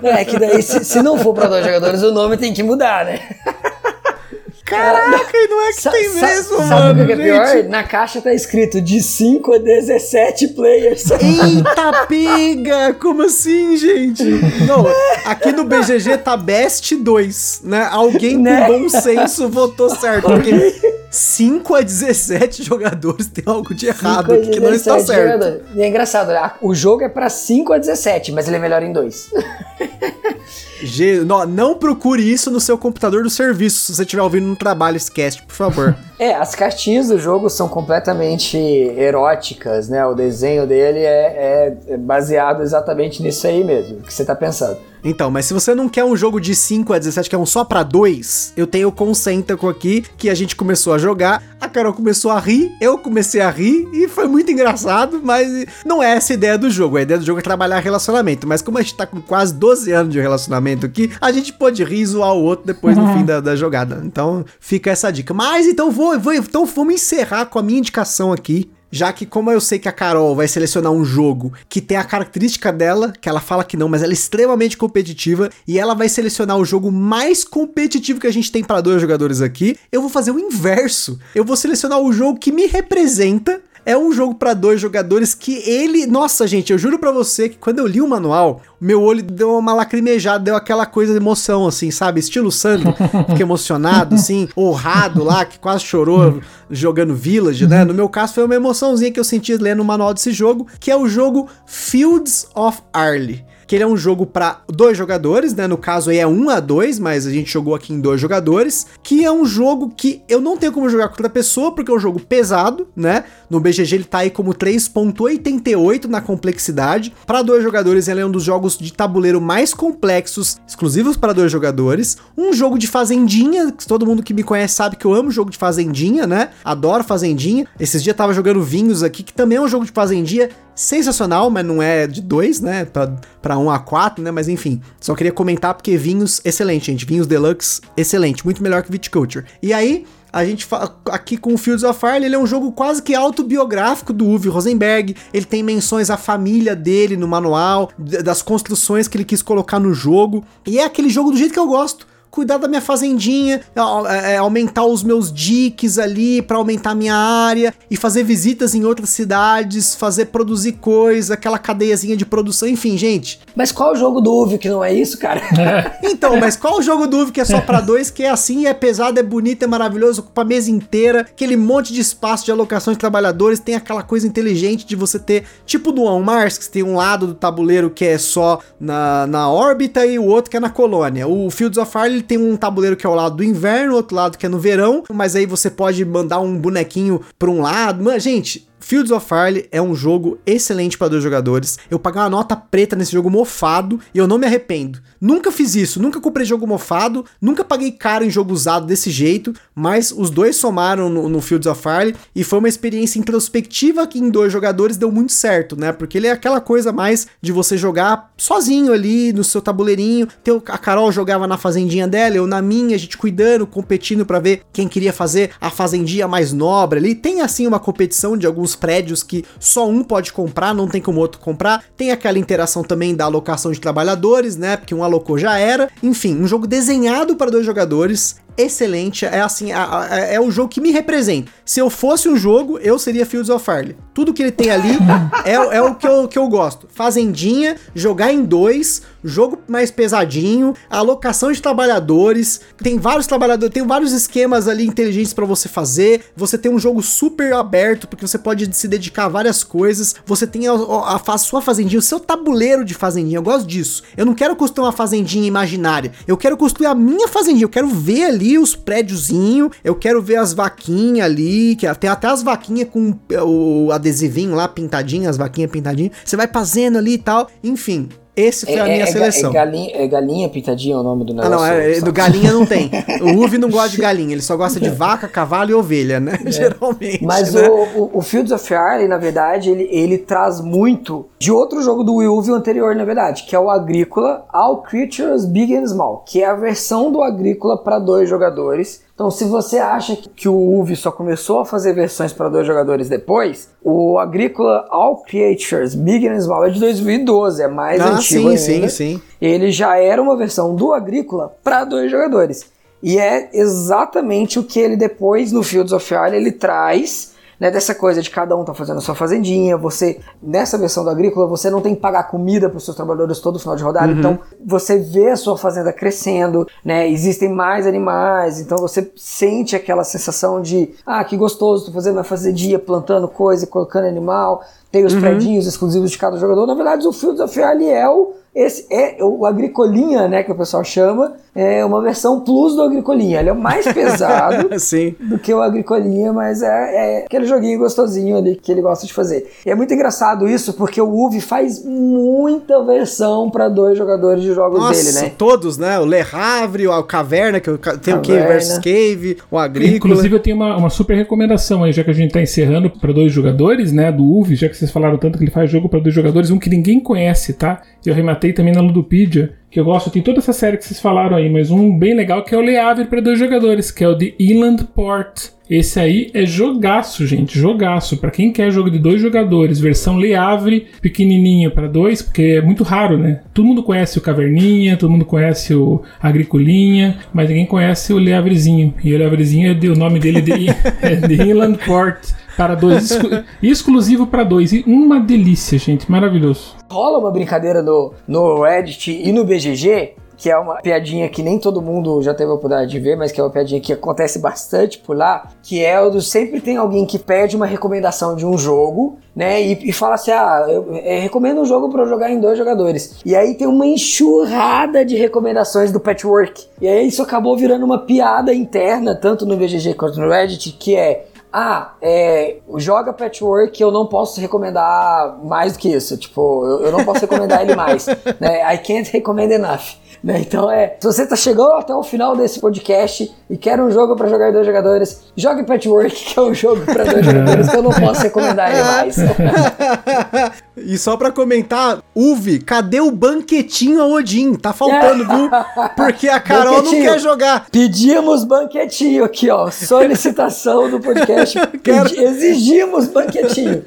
É, é que daí, se, se não for pra dois jogadores, o nome tem que mudar, né? Caraca, e não é que Sa- tem sa- mesmo, sabe mano. o que é pior? gente. Na caixa tá escrito de 5 a 17 players. Eita pega! Como assim, gente? Não, aqui no BGG tá Best 2, né? Alguém Né? com bom senso votou certo, porque 5 a 17 jogadores tem algo de errado aqui que não está 17 certo. E é engraçado, né? o jogo é pra 5 a 17, mas ele é melhor em 2. G- não, não procure isso no seu computador do serviço, se você estiver ouvindo no trabalho esse cast, por favor. É, as cartinhas do jogo são completamente eróticas, né? O desenho dele é, é baseado exatamente nisso aí mesmo, que você tá pensando. Então, mas se você não quer um jogo de 5 a 17, que é um só pra dois, eu tenho o Consentacle aqui, que a gente começou a jogar, a Carol começou a rir, eu comecei a rir, e foi muito engraçado, mas não é essa a ideia do jogo. A ideia do jogo é trabalhar relacionamento, mas como a gente tá com quase 12 anos de relacionamento aqui, a gente pode rir e zoar o outro depois no fim da, da jogada. Então, fica essa dica. Mas então vou, vou, então vamos encerrar com a minha indicação aqui. Já que, como eu sei que a Carol vai selecionar um jogo que tem a característica dela, que ela fala que não, mas ela é extremamente competitiva, e ela vai selecionar o jogo mais competitivo que a gente tem para dois jogadores aqui, eu vou fazer o inverso. Eu vou selecionar o jogo que me representa. É um jogo para dois jogadores que ele. Nossa, gente, eu juro pra você que quando eu li o manual, meu olho deu uma lacrimejada, deu aquela coisa de emoção, assim, sabe? Estilo Sandro, fica emocionado, assim, honrado lá, que quase chorou jogando Village, né? No meu caso, foi uma emoçãozinha que eu senti lendo o manual desse jogo, que é o jogo Fields of Arley que ele é um jogo para dois jogadores, né? No caso aí é um a dois, mas a gente jogou aqui em dois jogadores, que é um jogo que eu não tenho como jogar com outra pessoa, porque é um jogo pesado, né? No BGG ele tá aí como 3.88 na complexidade. Para dois jogadores ele é um dos jogos de tabuleiro mais complexos, exclusivos para dois jogadores. Um jogo de fazendinha, que todo mundo que me conhece sabe que eu amo jogo de fazendinha, né? Adoro fazendinha. Esses dias eu tava jogando Vinhos aqui, que também é um jogo de fazendinha sensacional, mas não é de dois, né? Pra, pra um a quatro, né? Mas enfim, só queria comentar porque vinhos, excelente, gente. Vinhos Deluxe, excelente. Muito melhor que Viticulture. E aí, a gente aqui com o Fields of Fire, ele é um jogo quase que autobiográfico do Uwe Rosenberg. Ele tem menções à família dele no manual, das construções que ele quis colocar no jogo. E é aquele jogo do jeito que eu gosto cuidar da minha fazendinha, é, aumentar os meus diques ali para aumentar a minha área e fazer visitas em outras cidades, fazer produzir coisa, aquela cadeiazinha de produção, enfim, gente. Mas qual o jogo do Uve que não é isso, cara? Então, mas qual o jogo do Uve que é só pra dois, que é assim, é pesado, é bonito, é maravilhoso, ocupa a mesa inteira, aquele monte de espaço de alocação de trabalhadores, tem aquela coisa inteligente de você ter, tipo do On Mars, que tem um lado do tabuleiro que é só na, na órbita e o outro que é na colônia. O Fields of Fire, ele tem um tabuleiro que é o lado do inverno, outro lado que é no verão, mas aí você pode mandar um bonequinho pra um lado. Mas, gente, Fields of Fire é um jogo excelente para dois jogadores. Eu paguei uma nota preta nesse jogo mofado e eu não me arrependo. Nunca fiz isso, nunca comprei jogo mofado, nunca paguei caro em jogo usado desse jeito, mas os dois somaram no, no Fields of Fire e foi uma experiência introspectiva que em dois jogadores deu muito certo, né? Porque ele é aquela coisa mais de você jogar sozinho ali no seu tabuleirinho. Teu, a Carol jogava na fazendinha dela, eu na minha, a gente cuidando, competindo para ver quem queria fazer a fazendinha mais nobre ali. Tem assim uma competição de alguns prédios que só um pode comprar, não tem como outro comprar. Tem aquela interação também da alocação de trabalhadores, né? Porque um alocou já era. Enfim, um jogo desenhado para dois jogadores, excelente. É assim, a, a, é o jogo que me representa. Se eu fosse um jogo, eu seria Fields of Farley. Tudo que ele tem ali é, é o que eu, que eu gosto. Fazendinha, jogar em dois, jogo mais pesadinho, alocação de trabalhadores, tem vários trabalhadores, tem vários esquemas ali inteligentes para você fazer. Você tem um jogo super aberto porque você pode se dedicar a várias coisas. Você tem a, a, a sua fazendinha, o seu tabuleiro de fazendinha. Eu gosto disso. Eu não quero construir uma fazendinha imaginária. Eu quero construir a minha fazendinha. Eu quero ver ali os prédiozinho. Eu quero ver as vaquinhas ali, que tem até as vaquinhas com o adesivinho lá pintadinho, as vaquinhas pintadinhas. Você vai fazendo ali e tal. Enfim, esse foi é, a minha é, seleção. É galinha, é galinha pintadinha o nome do negócio? Ah, não, é, do galinha não tem. O Uve não gosta de galinha, ele só gosta de vaca, cavalo e ovelha, né? É. Geralmente. Mas né? o, o, o, Fields of Fire, na verdade, ele, ele traz muito de outro jogo do Uve anterior, na verdade, que é o Agrícola All Creatures Big and Small, que é a versão do Agrícola para dois jogadores então, se você acha que o UV só começou a fazer versões para dois jogadores depois, o Agrícola All Creatures Big and Small é de 2012, é mais ah, antigo sim, ainda. Sim, sim, Ele já era uma versão do Agrícola para dois jogadores. E é exatamente o que ele depois no Fields of Fire ele traz né, dessa coisa de cada um tá fazendo a sua fazendinha, você, nessa versão do agrícola, você não tem que pagar comida para os seus trabalhadores todo final de rodada, uhum. então você vê a sua fazenda crescendo, né, existem mais animais, então você sente aquela sensação de, ah, que gostoso, tô fazendo minha fazendinha, plantando coisa, colocando animal, tem os uhum. exclusivos de cada jogador, na verdade o Fields of Fire é o esse é o Agricolinha, né, que o pessoal chama, é uma versão plus do Agricolinha. Ele é mais pesado do que o Agricolinha, mas é, é, aquele joguinho gostosinho ali que ele gosta de fazer. E é muito engraçado isso, porque o UV faz muita versão para dois jogadores de jogos Nossa, dele, né? todos, né? O Le Havre, o Caverna, que tem o Cave vs Cave, o Agrícola. Inclusive eu tenho uma, uma super recomendação aí, já que a gente tá encerrando para dois jogadores, né, do UV, já que vocês falaram tanto que ele faz jogo para dois jogadores, um que ninguém conhece, tá? Eu rematei também na Ludopedia, que eu gosto, tem toda essa série que vocês falaram aí, mas um bem legal que é o Leave para dois jogadores, que é o The Inland Port. Esse aí é jogaço, gente, jogaço. Para quem quer jogo de dois jogadores, versão Leavre, pequenininho para dois, porque é muito raro, né? Todo mundo conhece o Caverninha, todo mundo conhece o Agricolinha, mas ninguém conhece o Leavrezinho. E o Leavrezinho, é o nome dele é de, é de Inland Port para dois, exclu exclusivo para dois. E uma delícia, gente, maravilhoso. Rola uma brincadeira no, no Reddit e no BGG que é uma piadinha que nem todo mundo já teve a oportunidade de ver, mas que é uma piadinha que acontece bastante por lá, que é o do sempre tem alguém que pede uma recomendação de um jogo, né, e, e fala assim, ah, eu, eu é, recomendo um jogo para jogar em dois jogadores. E aí tem uma enxurrada de recomendações do Patchwork. E aí isso acabou virando uma piada interna, tanto no VGG quanto no Reddit, que é ah, é, joga Patchwork eu não posso recomendar mais do que isso. Tipo, eu, eu não posso recomendar ele mais. Né? I can't recommend enough. Né? Então é, se você tá chegando até o final desse podcast e quer um jogo para jogar dois jogadores, jogue Patchwork, que é um jogo para dois jogadores que eu não posso recomendar ele mais. e só para comentar, Uve, cadê o banquetinho a Odin? Tá faltando, viu? Porque a Carol não quer jogar. Pedimos banquetinho aqui, ó. Solicitação do podcast. Quero... Exigimos banquetinho.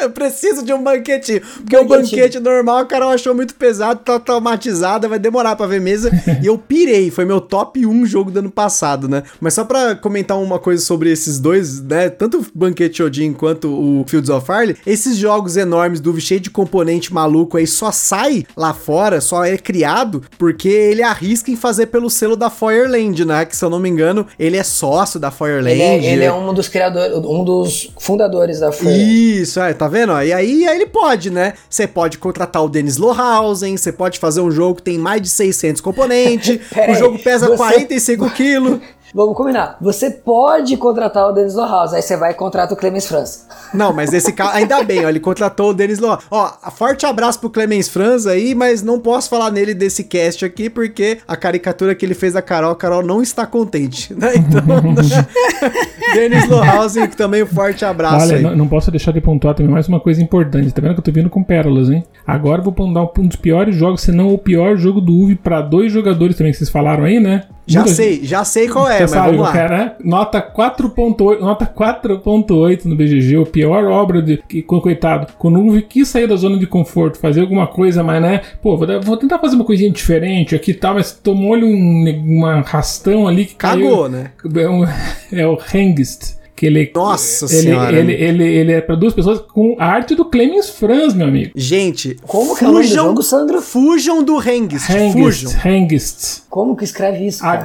Eu preciso de um banquetinho. Porque banquetinho. o banquete normal a Carol achou muito pesado, tá traumatizada, vai demorar pra ver mesa. e eu pirei. Foi meu top 1 jogo do ano passado, né? Mas só pra comentar uma coisa sobre esses dois, né? Tanto o Banquete Odin quanto o Fields of Fire, esses jogos enormes do cheio de componente maluco aí só sai lá fora, só é criado porque ele arrisca em fazer pelo selo da Fireland, né? Que se eu não me engano, ele é sócio da Fireland. Ele é, ele é um dos criadores, um dos fundadores da Fireland. Isso, é, tá vendo? E aí, aí ele pode, né? Você pode contratar o Dennis Lohausen, você pode fazer um jogo que tem mais de 600 componentes, o jogo pesa você... 45 quilos. Vamos combinar. Você pode contratar o Denis Lohaus, aí você vai e contrata o Clemens Franz. Não, mas esse cara, ainda bem, ó, ele contratou o Denis Lohaus. Ó, forte abraço pro Clemens Franz aí, mas não posso falar nele desse cast aqui, porque a caricatura que ele fez da Carol, a Carol não está contente, né? Então, Denis Lohausen, também um forte abraço Olha, aí. Não, não, posso deixar de pontuar também mais uma coisa importante, tá vendo que eu tô vindo com pérolas, hein? Agora eu vou pontuar um dos piores jogos, se não o pior jogo do UV para dois jogadores também que vocês falaram aí, né? Já Muita sei, já sei qual é, Você mas sabe vamos lá. que né? Nota 4.8, nota 4.8 no BGG, o pior obra de que co- coitado, quando o Uve quis sair da zona de conforto, fazer alguma coisa, mas né, pô, vou, vou tentar fazer uma coisinha diferente aqui e tal, mas tomou-lhe um, uma rastão ali que Cagou, caiu. né? É, um- é o Hengist. Que ele, Nossa ele, senhora. Ele, ele, ele é para duas pessoas com a arte do Clemens Franz, meu amigo. Gente, Como que é o nome do jogo, Sandro? Fujam do Hengist, Hengist. fujam. Hengist. Como que escreve isso? cara?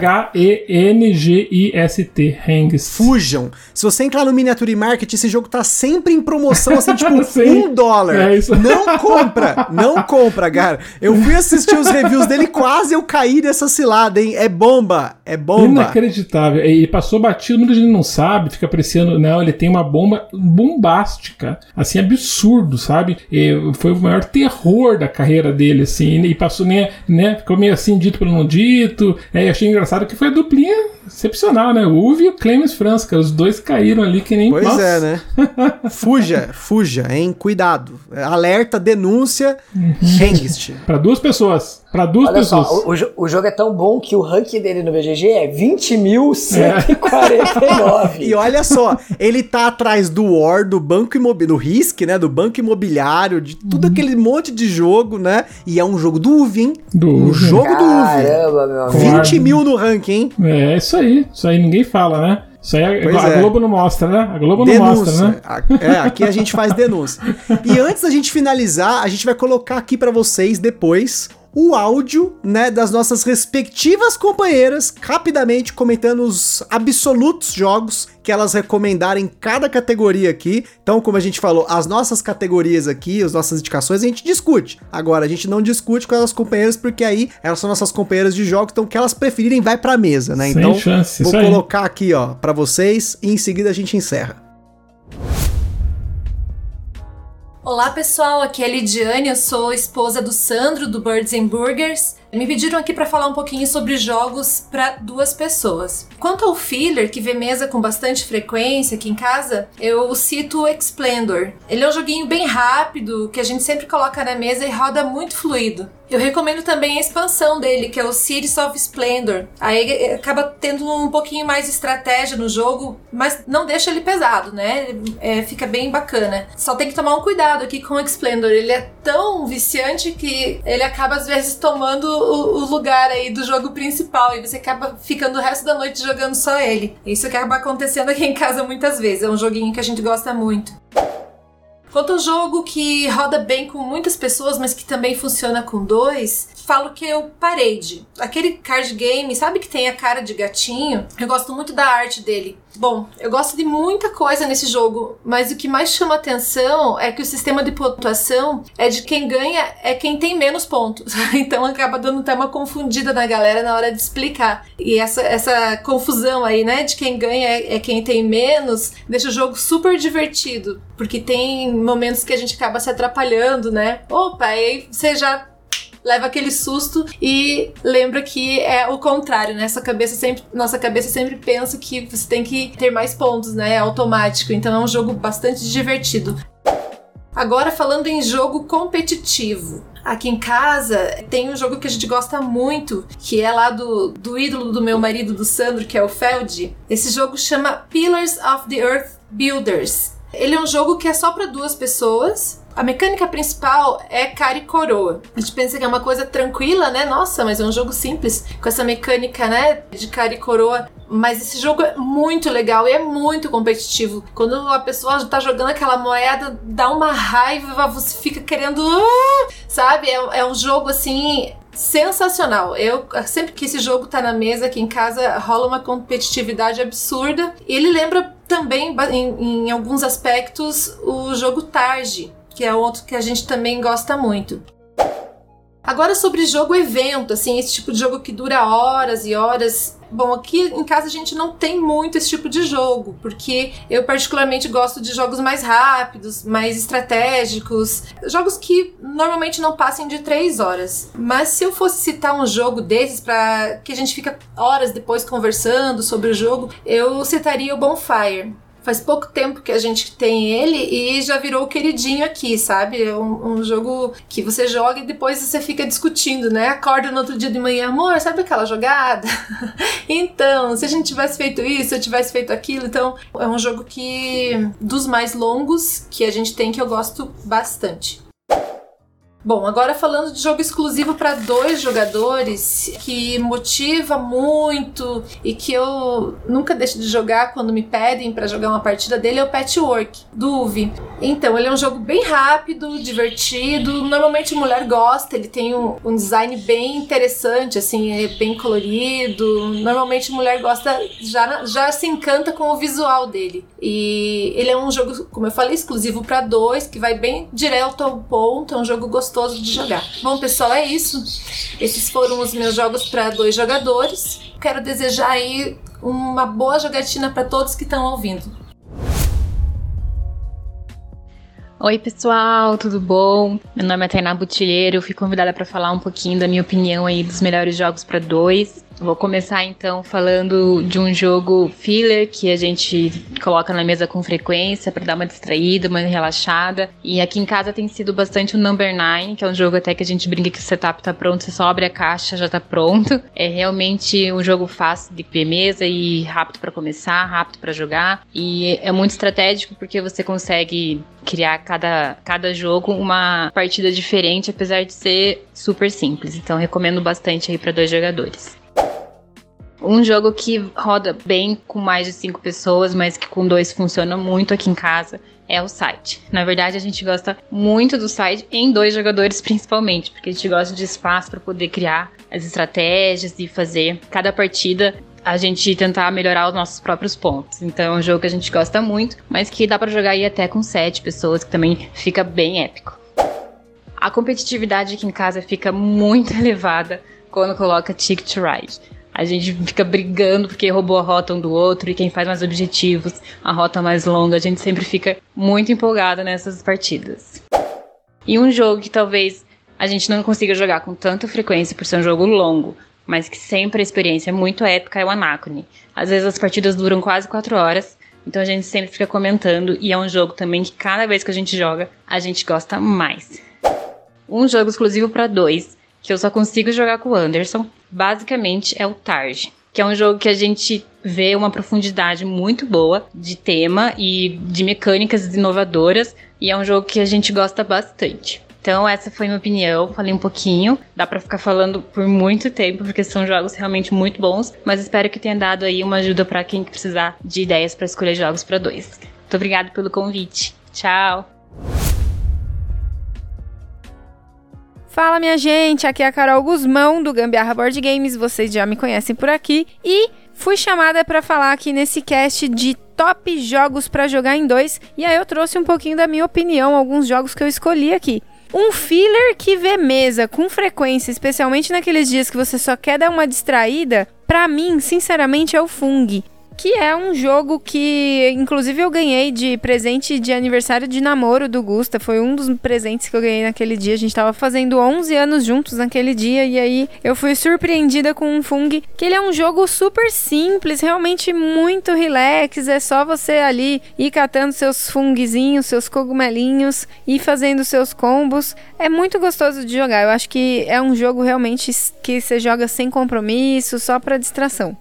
H-E-N-G-I-S-T. Hengist. Fujam. Se você entrar no Miniature Market, esse jogo tá sempre em promoção, assim, tipo, um dólar. É isso. Não compra, não compra, cara. Eu fui assistir os reviews dele, quase eu caí nessa cilada, hein? É bomba, é bomba. Inacreditável. E passou batido, muita gente não sabe, fica apreciando. Não, ele tem uma bomba bombástica. Assim, absurdo, sabe? E foi o maior terror da carreira dele, assim. E passou, né? né ficou meio assim, dito pelo não dito. É, achei engraçado que foi a duplinha excepcional, né? O Uve e o Clemens Franz, cara. Os dois caíram ali que nem. Pois Nossa. é, né? Fuja, fuja, hein? Cuidado. Alerta, denúncia, Hengist. Pra duas pessoas. Pra duas Olha pessoas. só, o, o jo- o jogo é tão bom que o ranking dele no BGG é 20.149. E olha só, ele tá atrás do War, do Banco Imobiliário, do Risk, né? Do Banco Imobiliário, de tudo Uhum. aquele monte de jogo, né? E é um jogo do UV, hein? Do um UV. jogo do UV. Caramba, meu amigo. 20 mil no ranking, hein? É isso aí. Isso aí ninguém fala, né? Isso aí a, Pois a é. Globo não mostra, né? A Globo não mostra, Denúncia. né? A- É, aqui a gente faz denúncia. E antes da gente finalizar, a gente vai colocar aqui pra vocês depois o áudio, né, das nossas respectivas companheiras, rapidamente comentando os absolutos jogos que elas recomendarem em cada categoria aqui. Então, como a gente falou, as nossas categorias aqui, as nossas indicações, a gente discute. Agora, a gente não discute com as companheiras, porque aí elas são nossas companheiras de jogos, então o que elas preferirem vai pra mesa, né? Sem então, chance, vou colocar aqui, ó, pra vocês e em seguida a gente encerra. Olá pessoal, aqui é a Lidiane, eu sou esposa do Sandro do Birds and Burgers. Me pediram aqui para falar um pouquinho sobre jogos para duas pessoas. Quanto ao filler, que vê mesa com bastante frequência aqui em casa, eu cito o Explendor. Ele é um joguinho bem rápido, que a gente sempre coloca na mesa e roda muito fluido. Eu recomendo também a expansão dele, que é o Cities of Splendor. Aí eh, acaba tendo um pouquinho mais de estratégia no jogo, mas não deixa ele pesado, né? É, fica bem bacana. Só tem que tomar um cuidado aqui com o Explendor. Ele é tão viciante que ele acaba às vezes tomando o, o lugar aí do jogo principal e você acaba ficando o resto da noite jogando só ele. Isso acaba acontecendo aqui em casa muitas vezes. É um joguinho que a gente gosta muito. Quanto ao jogo que roda bem com muitas pessoas, mas que também funciona com dois, falo que é o Parade. Aquele card game, sabe que tem a cara de gatinho? Eu gosto muito da arte dele. Bom, eu gosto de muita coisa nesse jogo, mas o que mais chama atenção é que o sistema de pontuação é de quem ganha é quem tem menos pontos. Então acaba dando até uma confundida na galera na hora de explicar. E essa, essa confusão aí, né, de quem ganha é, é quem tem menos, deixa o jogo super divertido. Porque tem momentos que a gente acaba se atrapalhando, né? Opa, aí você já leva aquele susto e lembra que é o contrário, né? Sua cabeça sempre, nossa cabeça sempre pensa que você tem que ter mais pontos, né? É automático. Então é um jogo bastante divertido. Agora falando em jogo competitivo. Aqui em casa tem um jogo que a gente gosta muito, que é lá do, do ídolo do meu marido, do Sandro, que é o Feld. Esse jogo chama Pillars of the Earth Builders. Ele é um jogo que é só para duas pessoas. A mecânica principal é cara e coroa. A gente pensa que é uma coisa tranquila, né? Nossa, mas é um jogo simples com essa mecânica, né? De cara e coroa. Mas esse jogo é muito legal e é muito competitivo. Quando a pessoa tá jogando aquela moeda, dá uma raiva, você fica querendo. "Ah!", Sabe? É, é um jogo assim sensacional. Eu sempre que esse jogo tá na mesa aqui em casa rola uma competitividade absurda. Ele lembra também em, em alguns aspectos o jogo Targe, que é outro que a gente também gosta muito. Agora sobre jogo evento, assim, esse tipo de jogo que dura horas e horas. Bom, aqui em casa a gente não tem muito esse tipo de jogo, porque eu particularmente gosto de jogos mais rápidos, mais estratégicos, jogos que normalmente não passem de 3 horas. Mas se eu fosse citar um jogo desses para que a gente fica horas depois conversando sobre o jogo, eu citaria o Bonfire. Faz pouco tempo que a gente tem ele e já virou o queridinho aqui, sabe? É um, um jogo que você joga e depois você fica discutindo, né? Acorda no outro dia de manhã, amor, sabe aquela jogada? então, se a gente tivesse feito isso, se eu tivesse feito aquilo, então é um jogo que dos mais longos que a gente tem que eu gosto bastante. Bom, agora falando de jogo exclusivo para dois jogadores, que motiva muito e que eu nunca deixo de jogar quando me pedem para jogar uma partida dele é o Patchwork, do Uvi. Então, ele é um jogo bem rápido, divertido, normalmente a mulher gosta, ele tem um, um design bem interessante, assim, é bem colorido. Normalmente a mulher gosta, já, já se encanta com o visual dele. E ele é um jogo, como eu falei, exclusivo para dois, que vai bem direto ao ponto, é um jogo gostoso de jogar. Bom, pessoal, é isso. Esses foram os meus jogos para dois jogadores. Quero desejar aí uma boa jogatina para todos que estão ouvindo. Oi, pessoal, tudo bom? Meu nome é Tainá Butilheiro, fui convidada para falar um pouquinho da minha opinião aí dos melhores jogos para dois. Vou começar então falando de um jogo filler que a gente coloca na mesa com frequência para dar uma distraída, uma relaxada. E aqui em casa tem sido bastante o Number 9, que é um jogo até que a gente brinca que o setup tá pronto, você só abre a caixa, já tá pronto. É realmente um jogo fácil de mesa e rápido para começar, rápido para jogar. E é muito estratégico porque você consegue criar cada, cada jogo uma partida diferente, apesar de ser super simples. Então recomendo bastante aí para dois jogadores. Um jogo que roda bem com mais de cinco pessoas, mas que com dois funciona muito aqui em casa, é o site. Na verdade, a gente gosta muito do site em dois jogadores principalmente, porque a gente gosta de espaço para poder criar as estratégias e fazer cada partida a gente tentar melhorar os nossos próprios pontos. Então é um jogo que a gente gosta muito, mas que dá para jogar aí até com sete pessoas, que também fica bem épico. A competitividade aqui em casa fica muito elevada quando coloca Ticket Ride. A gente fica brigando porque roubou a rota um do outro e quem faz mais objetivos, a rota mais longa. A gente sempre fica muito empolgada nessas partidas. E um jogo que talvez a gente não consiga jogar com tanta frequência por ser um jogo longo, mas que sempre a experiência é muito épica é o Anacrone. Às vezes as partidas duram quase 4 horas, então a gente sempre fica comentando e é um jogo também que cada vez que a gente joga, a gente gosta mais. Um jogo exclusivo para dois, que eu só consigo jogar com o Anderson, basicamente é o Targe, que é um jogo que a gente vê uma profundidade muito boa de tema e de mecânicas inovadoras, e é um jogo que a gente gosta bastante. Então, essa foi minha opinião. Falei um pouquinho. Dá para ficar falando por muito tempo, porque são jogos realmente muito bons. Mas espero que tenha dado aí uma ajuda para quem precisar de ideias para escolher jogos para dois. Muito obrigada pelo convite. Tchau! Fala minha gente, aqui é a Carol Guzmão do Gambiarra Board Games, vocês já me conhecem por aqui e fui chamada para falar aqui nesse cast de top jogos para jogar em dois e aí eu trouxe um pouquinho da minha opinião, alguns jogos que eu escolhi aqui. Um filler que vê mesa com frequência, especialmente naqueles dias que você só quer dar uma distraída, para mim, sinceramente, é o Fung que é um jogo que, inclusive, eu ganhei de presente de aniversário de namoro do Gusta. Foi um dos presentes que eu ganhei naquele dia. A gente tava fazendo 11 anos juntos naquele dia e aí eu fui surpreendida com um Fung, que ele é um jogo super simples, realmente muito relax. É só você ali ir catando seus funguezinhos, seus cogumelinhos e fazendo seus combos. É muito gostoso de jogar. Eu acho que é um jogo realmente que você joga sem compromisso, só para distração.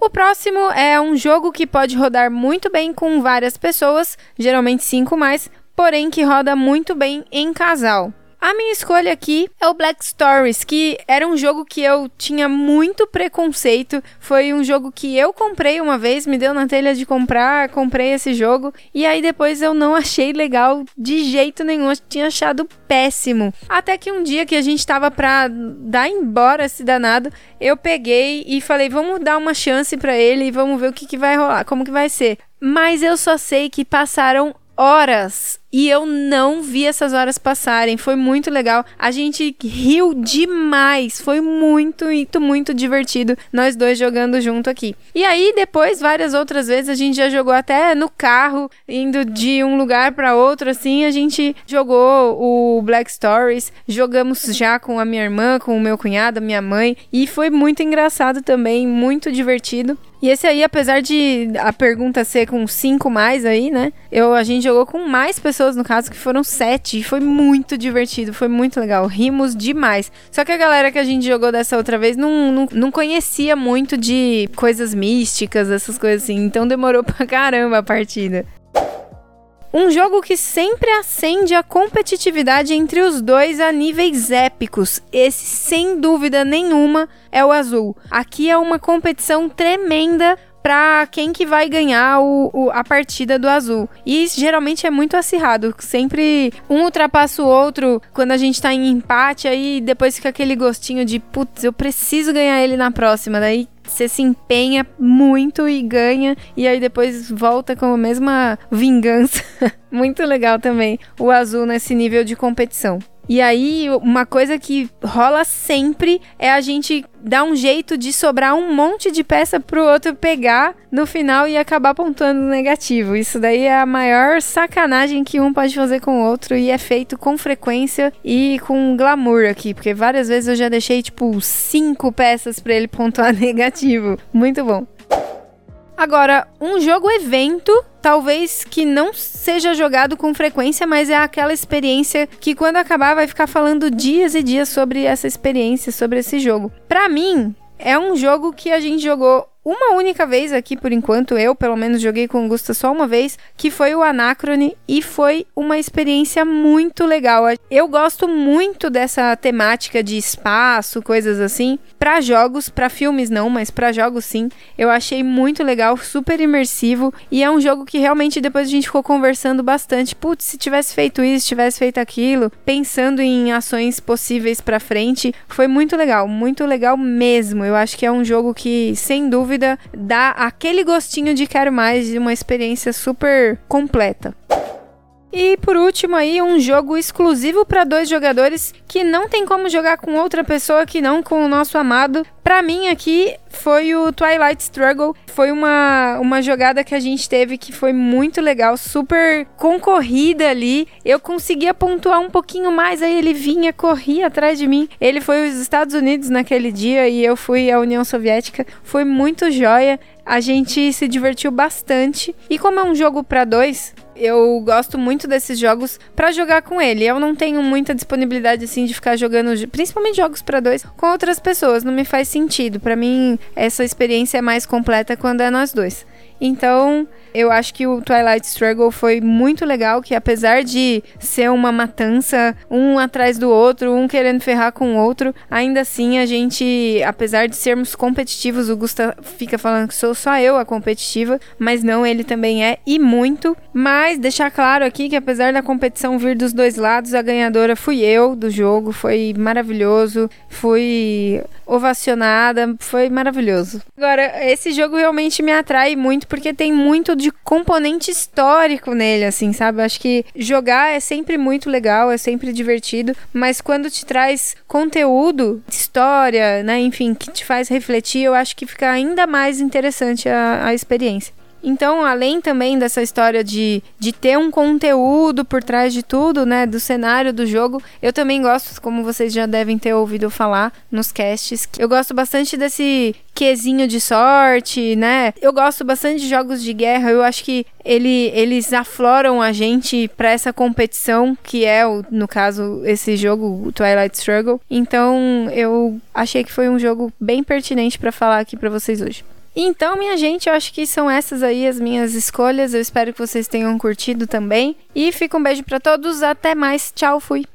O próximo é um jogo que pode rodar muito bem com várias pessoas, geralmente cinco mais, porém que roda muito bem em casal. A minha escolha aqui é o Black Stories, que era um jogo que eu tinha muito preconceito. Foi um jogo que eu comprei uma vez, me deu na telha de comprar, comprei esse jogo. E aí depois eu não achei legal de jeito nenhum, eu tinha achado péssimo. Até que um dia que a gente tava pra dar embora esse danado, eu peguei e falei, vamos dar uma chance para ele e vamos ver o que, que vai rolar, como que vai ser. Mas eu só sei que passaram horas e eu não vi essas horas passarem. Foi muito legal. A gente riu demais. Foi muito, muito, muito divertido nós dois jogando junto aqui. E aí depois várias outras vezes a gente já jogou até no carro, indo de um lugar para outro assim, a gente jogou o Black Stories, jogamos já com a minha irmã, com o meu cunhado, a minha mãe, e foi muito engraçado também, muito divertido. E esse aí, apesar de a pergunta ser com cinco mais aí, né? Eu, a gente jogou com mais pessoas, no caso, que foram sete. E foi muito divertido, foi muito legal. Rimos demais. Só que a galera que a gente jogou dessa outra vez não, não, não conhecia muito de coisas místicas, essas coisas assim. Então demorou pra caramba a partida. Um jogo que sempre acende a competitividade entre os dois a níveis épicos. Esse, sem dúvida nenhuma, é o Azul. Aqui é uma competição tremenda para quem que vai ganhar o, o, a partida do azul. E geralmente é muito acirrado. Sempre um ultrapassa o outro quando a gente tá em empate, aí depois fica aquele gostinho de, putz, eu preciso ganhar ele na próxima. Daí você se empenha muito e ganha, e aí depois volta com a mesma vingança. muito legal também o azul nesse nível de competição. E aí, uma coisa que rola sempre é a gente dar um jeito de sobrar um monte de peça pro outro pegar no final e acabar pontuando negativo. Isso daí é a maior sacanagem que um pode fazer com o outro e é feito com frequência e com glamour aqui, porque várias vezes eu já deixei tipo cinco peças para ele pontuar negativo. Muito bom. Agora, um jogo evento, talvez que não seja jogado com frequência, mas é aquela experiência que quando acabar vai ficar falando dias e dias sobre essa experiência, sobre esse jogo. Para mim, é um jogo que a gente jogou uma única vez aqui por enquanto, eu pelo menos joguei com Gusta só uma vez, que foi o Anacrone e foi uma experiência muito legal. Eu gosto muito dessa temática de espaço, coisas assim, para jogos, para filmes não, mas para jogos sim. Eu achei muito legal, super imersivo e é um jogo que realmente depois a gente ficou conversando bastante. Putz, se tivesse feito isso, tivesse feito aquilo, pensando em ações possíveis para frente, foi muito legal, muito legal mesmo. Eu acho que é um jogo que sem dúvida dúvida, dá aquele gostinho de quero mais, de uma experiência super completa. E por último aí, um jogo exclusivo para dois jogadores que não tem como jogar com outra pessoa que não com o nosso amado. Para mim aqui foi o Twilight Struggle. Foi uma, uma jogada que a gente teve que foi muito legal, super concorrida ali. Eu conseguia pontuar um pouquinho mais, aí ele vinha, corria atrás de mim. Ele foi os Estados Unidos naquele dia e eu fui a União Soviética. Foi muito joia. A gente se divertiu bastante. E como é um jogo para dois, eu gosto muito desses jogos para jogar com ele. Eu não tenho muita disponibilidade assim de ficar jogando, principalmente jogos para dois, com outras pessoas. Não me faz sentido. Para mim, essa experiência é mais completa quando é nós dois. Então, eu acho que o Twilight Struggle foi muito legal, que apesar de ser uma matança, um atrás do outro, um querendo ferrar com o outro, ainda assim a gente, apesar de sermos competitivos, o Gusta fica falando que sou só eu a competitiva, mas não, ele também é, e muito. Mas deixar claro aqui que apesar da competição vir dos dois lados, a ganhadora fui eu do jogo, foi maravilhoso, fui ovacionada, foi maravilhoso. Agora, esse jogo realmente me atrai muito porque tem muito de componente histórico nele, assim, sabe? Acho que jogar é sempre muito legal, é sempre divertido, mas quando te traz conteúdo, história, né, enfim, que te faz refletir, eu acho que fica ainda mais interessante a, a experiência. Então, além também dessa história de, de ter um conteúdo por trás de tudo, né, do cenário do jogo, eu também gosto, como vocês já devem ter ouvido falar nos casts, eu gosto bastante desse quesinho de sorte, né? Eu gosto bastante de jogos de guerra, eu acho que ele, eles afloram a gente para essa competição que é, o, no caso, esse jogo, Twilight Struggle. Então, eu achei que foi um jogo bem pertinente para falar aqui para vocês hoje. Então, minha gente, eu acho que são essas aí as minhas escolhas. Eu espero que vocês tenham curtido também. E fica um beijo para todos. Até mais. Tchau, fui.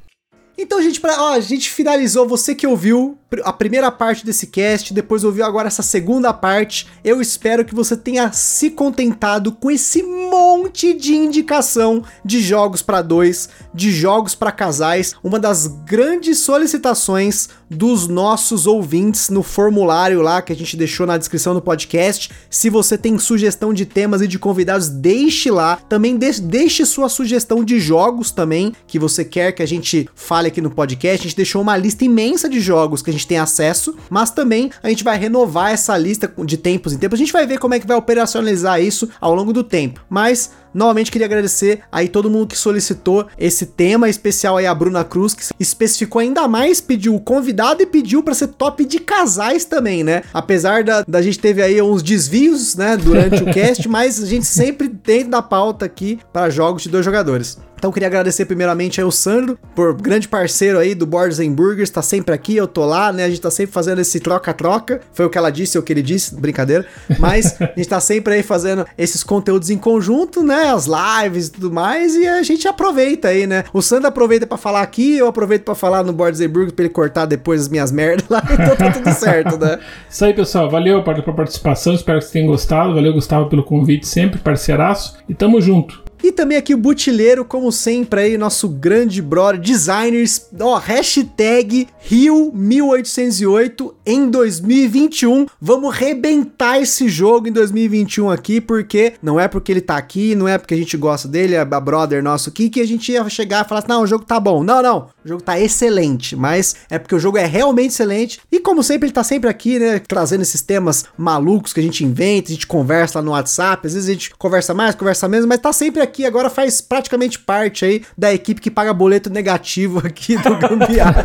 Então, gente, pra, ó, a gente finalizou. Você que ouviu a primeira parte desse cast, depois ouviu agora essa segunda parte. Eu espero que você tenha se contentado com esse monte de indicação de jogos para dois de jogos para casais, uma das grandes solicitações dos nossos ouvintes no formulário lá que a gente deixou na descrição do podcast. Se você tem sugestão de temas e de convidados, deixe lá. Também deixe sua sugestão de jogos também que você quer que a gente fale aqui no podcast. A gente deixou uma lista imensa de jogos que a gente tem acesso, mas também a gente vai renovar essa lista de tempos em tempos. A gente vai ver como é que vai operacionalizar isso ao longo do tempo. Mas Novamente queria agradecer aí todo mundo que solicitou esse tema especial aí a Bruna Cruz, que especificou ainda mais, pediu o convidado e pediu para ser top de casais também, né? Apesar da, da gente teve aí uns desvios, né, durante o cast, mas a gente sempre dentro da pauta aqui para jogos de dois jogadores. Então queria agradecer primeiramente ao Sandro, por grande parceiro aí do Boards and Burgers, tá sempre aqui, eu tô lá, né? A gente tá sempre fazendo esse troca-troca. Foi o que ela disse, ou o que ele disse, brincadeira. Mas a gente tá sempre aí fazendo esses conteúdos em conjunto, né? As lives e tudo mais, e a gente aproveita aí, né? O Sandro aproveita para falar aqui, eu aproveito para falar no Burgers pra ele cortar depois as minhas merdas lá, então tá tudo certo, né? Isso aí, pessoal. Valeu pela participação, espero que vocês tenham gostado. Valeu, Gustavo, pelo convite sempre, parceiraço. E tamo junto. E também aqui o Butileiro, como sempre aí, nosso grande brother, designers, ó, hashtag Rio1808 em 2021. Vamos rebentar esse jogo em 2021 aqui, porque não é porque ele tá aqui, não é porque a gente gosta dele, é a brother nosso aqui, que a gente ia chegar e falar assim, não, o jogo tá bom. Não, não, o jogo tá excelente, mas é porque o jogo é realmente excelente. E como sempre, ele tá sempre aqui, né, trazendo esses temas malucos que a gente inventa, a gente conversa lá no WhatsApp, às vezes a gente conversa mais, conversa menos, mas tá sempre aqui aqui agora faz praticamente parte aí da equipe que paga boleto negativo aqui do Gambiarra.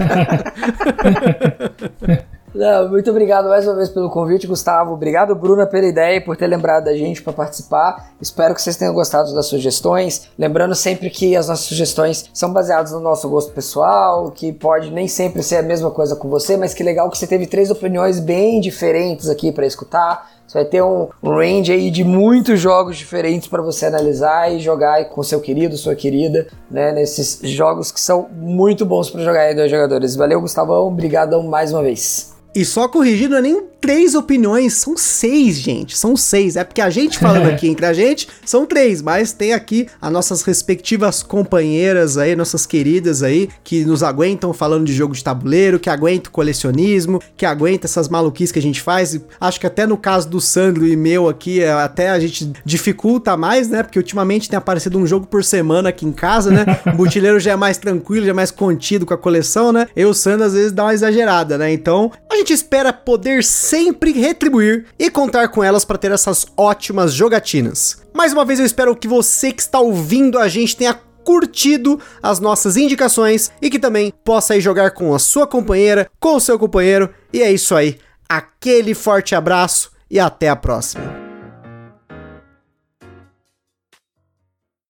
Muito obrigado mais uma vez pelo convite, Gustavo. Obrigado, Bruna, pela ideia e por ter lembrado da gente para participar. Espero que vocês tenham gostado das sugestões. Lembrando sempre que as nossas sugestões são baseadas no nosso gosto pessoal, que pode nem sempre ser a mesma coisa com você, mas que legal que você teve três opiniões bem diferentes aqui para escutar. Você vai ter um, range aí de muitos jogos diferentes para você analisar e jogar com seu querido, sua querida, né? Nesses jogos que são muito bons para jogar aí dois jogadores. Valeu, Gustavão. Obrigadão mais uma vez. E só corrigindo, não é nem três opiniões, são seis, gente. São seis. É porque a gente falando aqui entre a gente são três, mas tem aqui as nossas respectivas companheiras aí, nossas queridas aí, que nos aguentam falando de jogo de tabuleiro, que aguentam colecionismo, que aguentam essas maluquices que a gente faz. Acho que até no caso do Sandro e meu aqui, é, até a gente dificulta mais, né? Porque ultimamente tem aparecido um jogo por semana aqui em casa, né? O butileiro já é mais tranquilo, já é mais contido com a coleção, né? Eu, Sandro, às vezes dá uma exagerada, né? Então, a gente gente espera poder sempre retribuir e contar com elas para ter essas ótimas jogatinas. Mais uma vez eu espero que você que está ouvindo a gente tenha curtido as nossas indicações e que também possa ir jogar com a sua companheira, com o seu companheiro. E é isso aí. Aquele forte abraço e até a próxima.